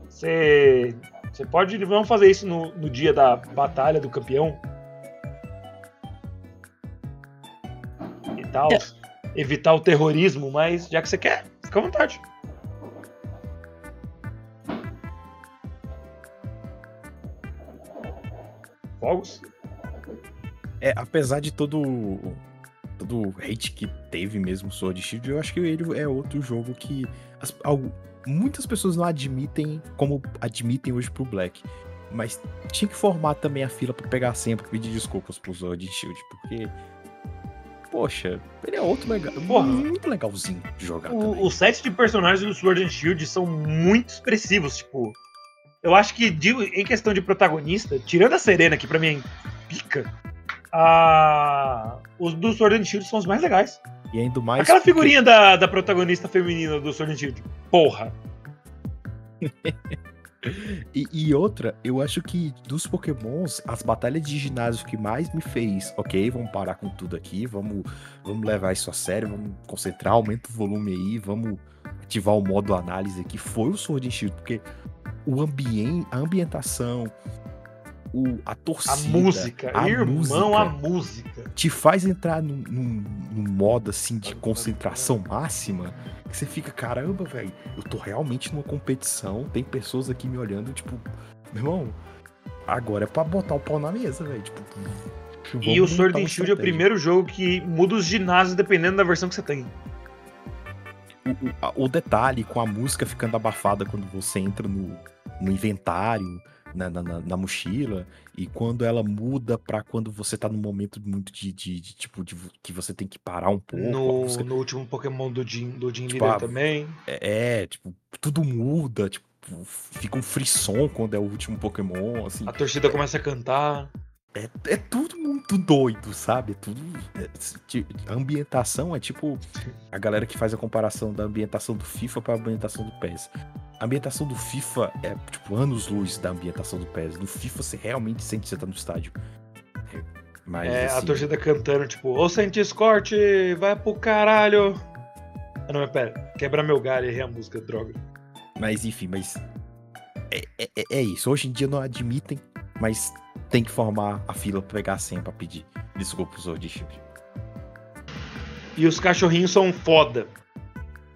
você Você pode. Vamos fazer isso no, no dia da batalha do campeão. E tal. Evitar o terrorismo, mas já que você quer, fica à vontade. Fogos? É, apesar de todo todo hate que teve mesmo Sword Shield, eu acho que ele é outro jogo que as- algu- muitas pessoas não admitem como admitem hoje pro Black. Mas tinha que formar também a fila pra pegar pra pedir desculpas pro Sword Shield, porque poxa, ele é outro legal, Porra. muito legalzinho de jogar. O, os sets de personagens do Sword and Shield são muito expressivos, tipo. Eu acho que de- em questão de protagonista, tirando a Serena, que pra mim é pica, a- os do Sword and Shield são os mais legais. E ainda mais Aquela porque- figurinha da, da protagonista feminina do Sword and Shield. Porra. E, e outra, eu acho que dos pokémons, as batalhas de ginásio que mais me fez, ok, vamos parar com tudo aqui, vamos, vamos levar isso a sério, vamos concentrar, aumenta o volume aí, vamos ativar o modo análise aqui, foi o Sword and Shield, porque o ambiente, a ambientação, o, a A torcida, música. a Irmão, música. a música. te faz entrar num, num- num modo assim de concentração máxima que você fica, caramba, velho, eu tô realmente numa competição, tem pessoas aqui me olhando, tipo, meu irmão, agora é pra botar o pau na mesa, velho. Tipo, E o Sword and Shield é o primeiro jogo que muda os ginásios dependendo da versão que você tem. O, o- a- o detalhe com a música ficando abafada quando você entra no, no inventário, na, na- na- mochila, e quando ela muda pra quando você tá num momento muito de, de- de, tipo, de, que você tem que parar um pouco. a No, no último Pokémon do Jim, do Jim Tipo, Leader ah, também. É, tipo, tudo muda, tipo, fica um frisson quando é o último Pokémon, assim. A torcida começa a cantar. É, é tudo muito doido, sabe? É tudo. é, a ambientação é tipo a galera que faz a comparação da ambientação do FIFA pra ambientação do PES. A ambientação do FIFA é tipo anos-luz da ambientação do PES. No FIFA você realmente sente que você tá no estádio. É, mas, É, a assim, torcida cantando, tipo, ô Santis Corte, vai pro caralho. Ah, não, mas pera, quebra meu galho, errei a música, droga. Mas enfim, mas. É, é, é- é isso. Hoje em dia não admitem, mas tem que formar a fila pra pegar a senha pra pedir desculpa pro Sword Shield. E os cachorrinhos são foda.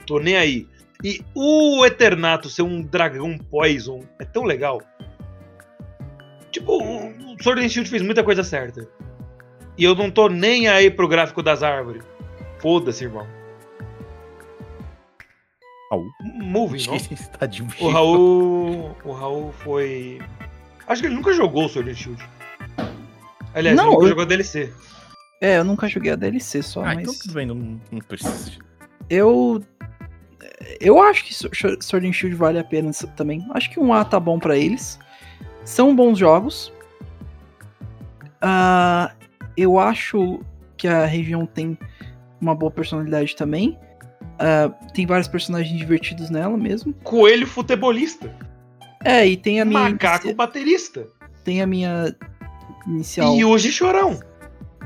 Tô nem aí. E o Eternato ser um dragão Poison é tão legal. Tipo, o Sword and Shield fez muita coisa certa. E eu não tô nem aí pro gráfico das árvores. Foda-se, irmão. Raul. Moving, não? tá de O Raul. O Raul foi. Acho que ele nunca jogou o Sword and Shield. Aliás, Não, ele nunca eu- jogou a DLC. É, eu nunca joguei a DLC só, Ah, mas. então tudo bem, não, não precisa. Eu. Eu acho que Sword and Shield vale a pena também. Acho que um A tá bom pra eles. São bons jogos. Ah, eu acho que a região tem uma boa personalidade também. Ah, tem vários personagens divertidos nela mesmo. Coelho futebolista. É, e tem a minha. Macaco baterista. Tem a minha inicial. E hoje chorão.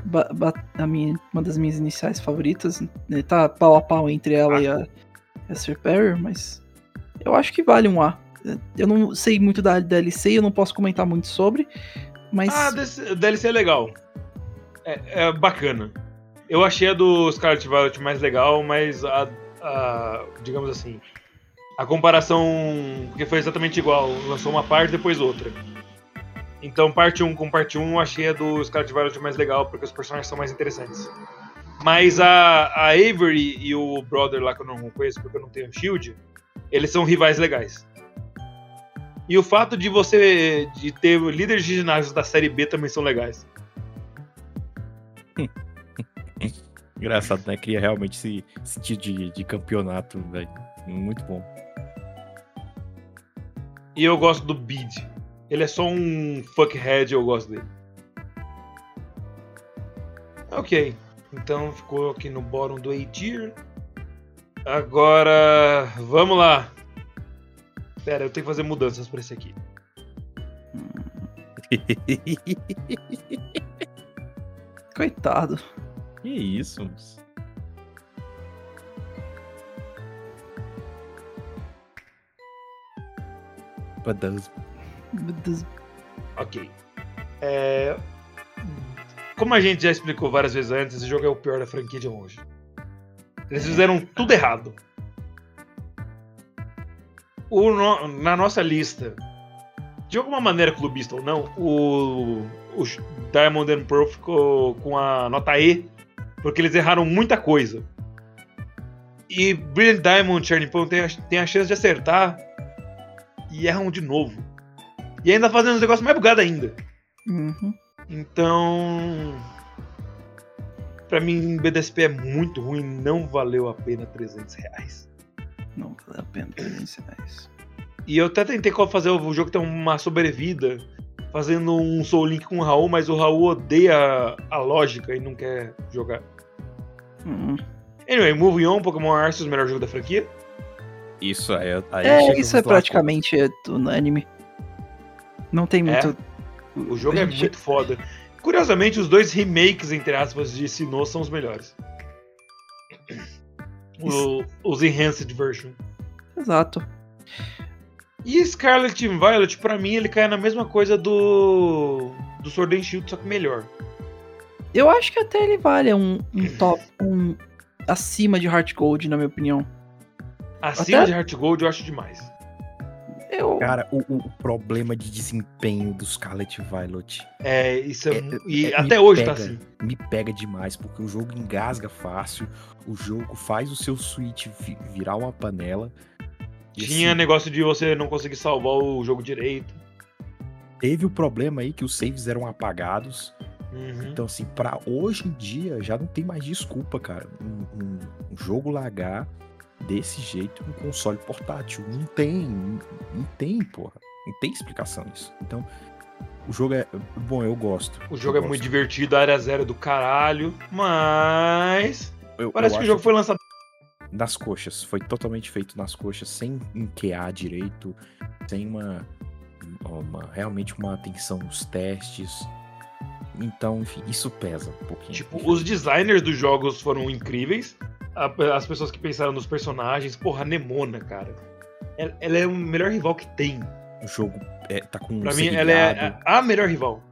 ba- a minha, uma das minhas iniciais favoritas. Né? Tá pau a pau entre ela e a, a Sir Perry, mas eu acho que vale um A. Eu não sei muito da DLC, eu não posso comentar muito sobre, mas Ah, desse- DLC é legal. É, é bacana. Eu achei a do Scarlet Violet mais legal, mas a, a- digamos assim, a comparação, porque foi exatamente igual, lançou uma parte depois outra. Então, parte 1 com parte 1, eu achei a do Scarlet Violet mais legal, porque os personagens são mais interessantes. Mas a, a Avery e o Brother lá, que eu não conheço porque eu não tenho Shield, eles são rivais legais. E o fato de você de ter líderes de ginásios da série B também são legais. Engraçado, né? Cria realmente esse sentido de, de campeonato, velho. Muito bom. E eu gosto do Bid. Ele é só um fuckhead, eu gosto dele. Ok. Então ficou aqui no bottom do A-tier. Agora, vamos lá. Pera, eu tenho que fazer mudanças pra esse aqui. coitado. que isso? Meu Deus. Ok. É, Como a gente já explicou várias vezes antes, esse jogo é o pior da franquia de longe. Eles fizeram tudo errado. O no- Na nossa lista, de alguma maneira clubista ou não, o, o Diamond and Pearl ficou com a nota E, porque eles erraram muita coisa. E Brilliant Diamond e Pearl tem a, tem a chance de acertar e erram de novo. E ainda fazendo os negócios mais bugados ainda. Uhum. Então. Pra mim, BDSP é muito ruim, não valeu a pena 300 reais. Não vale a pena 300 reais. E eu até tentei fazer o jogo ter uma sobrevida, fazendo um Soul Link com o Raul, mas o Raul odeia a lógica e não quer jogar. Uhum. Anyway, Moving On, Pokémon Arceus, o melhor jogo da franquia. Isso aí. aí É, isso é praticamente unânime. Não tem muito. O jogo é muito foda. Curiosamente, os dois remakes, entre aspas, de Sinnoh são os melhores. O- os Enhanced Version. Exato. E Scarlet and Violet, pra mim, ele cai na mesma coisa do. do Sword and Shield, só que melhor. Eu acho que até ele vale um, um top. um acima de Heart Gold, na minha opinião. Acima Até- de Heart Gold, eu acho demais. Eu. Cara, o, o- problema de desempenho do Scarlet Violet É, isso é. É, mu- e é, até hoje tá pega. assim. me pega demais, porque o jogo engasga fácil, o jogo faz o seu Switch vi- virar uma panela. Tinha assim, negócio de você não conseguir salvar o jogo direito. Teve o problema aí que os saves eram apagados. Uhum. Então, assim, pra hoje em dia já não tem mais desculpa, cara. Um, um- um jogo largar desse jeito um console portátil. Não tem, não, tem, porra. Não tem explicação isso. Então, o jogo é. Bom, eu gosto. O jogo é Eu muito gosto. divertido, a área zero é do caralho. Mas. Eu- Parece eu que o jogo foi lançado. nas coxas. Foi totalmente feito nas coxas, sem enquear direito, sem uma, uma realmente uma atenção nos testes. Então, enfim, isso pesa um pouquinho. Tipo, os designers dos jogos foram incríveis. A- As pessoas que pensaram nos personagens. Porra, a Nemona, cara. Ela, ela é o melhor rival que tem. O jogo é, tá com Pra um mim, ela é a a melhor rival.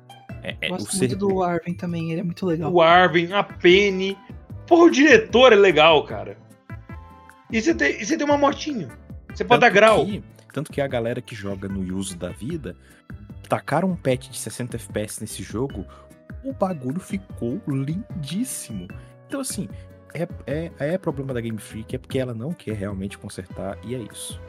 é, é, o gosto ser- muito do Arvin também, ele é muito legal. O Arvin, a Penny. Porra, o diretor é legal, cara. E você tem, e você tem uma motinho. Você pode dar grau. que- tanto que a galera que joga no uso da vida tacaram um patch de 60 FPS nesse jogo, o bagulho ficou lindíssimo. Então, assim, é, é, é problema da Game Freak, é porque ela não quer realmente consertar, e é isso.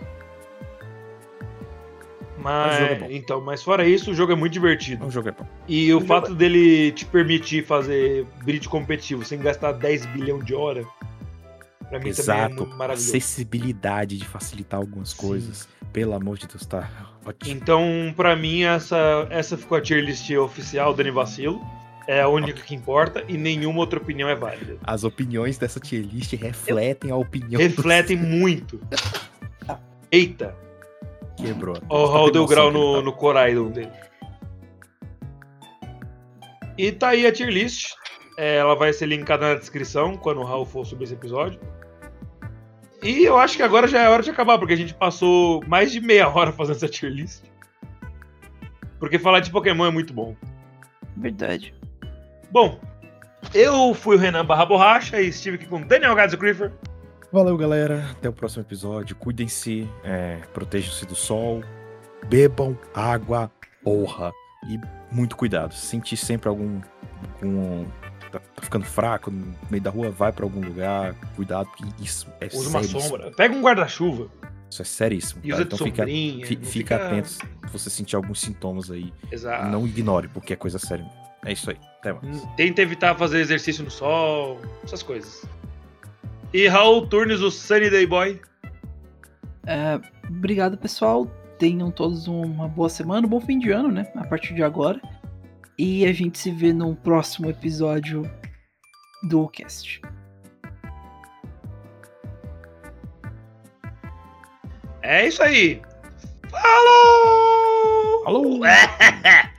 Mas, Mas o jogo é bom. então, mas fora isso, o jogo é muito divertido. O jogo é bom. E o O jogo fato dele te permitir fazer bridge competitivo sem gastar 10 bilhões de hora, pra mim também é Exato. muito maravilhoso. Acessibilidade de facilitar algumas Sim. coisas. Pelo amor de Deus, tá ótimo. Então, pra mim, essa, essa ficou a tier list oficial Dani Vacilo. É a única que importa e nenhuma outra opinião é válida. As opiniões dessa tier list refletem a opinião Refletem muito. Eita! do quebrou. O Raul deu grau no, tá. no Coraidon dele. E tá aí a tier list. É, ela vai ser linkada na descrição quando o Raul for subir esse episódio. E eu acho que agora já é hora de acabar, porque a gente passou mais de meia hora fazendo essa tier list. Porque falar de Pokémon é muito bom. Verdade. Bom, eu fui o Renan Barra Borracha e estive aqui com Daniel Gadzo. Valeu, galera. Até o próximo episódio. Cuidem-se, é, protejam-se do sol, bebam água, porra. E muito cuidado. Se sentir sempre algum. algum tá, tá ficando fraco no meio da rua, vai pra algum lugar. Cuidado, que isso é Usa uma sombra. Pega um guarda-chuva. Isso é seríssimo. E usa Então fica, sombrinha. fi- não fica atento se você sentir alguns sintomas aí. Exato. Não ignore, porque é coisa séria. É isso aí. Até mais. Tenta evitar fazer exercício no sol, essas coisas. E Raul Turnes, o Sunny Day Boy. É, obrigado, pessoal. Tenham todos uma boa semana, um bom fim de ano, né? A partir de agora. E a gente se vê num próximo episódio do cast. É isso aí. Falou! Falou!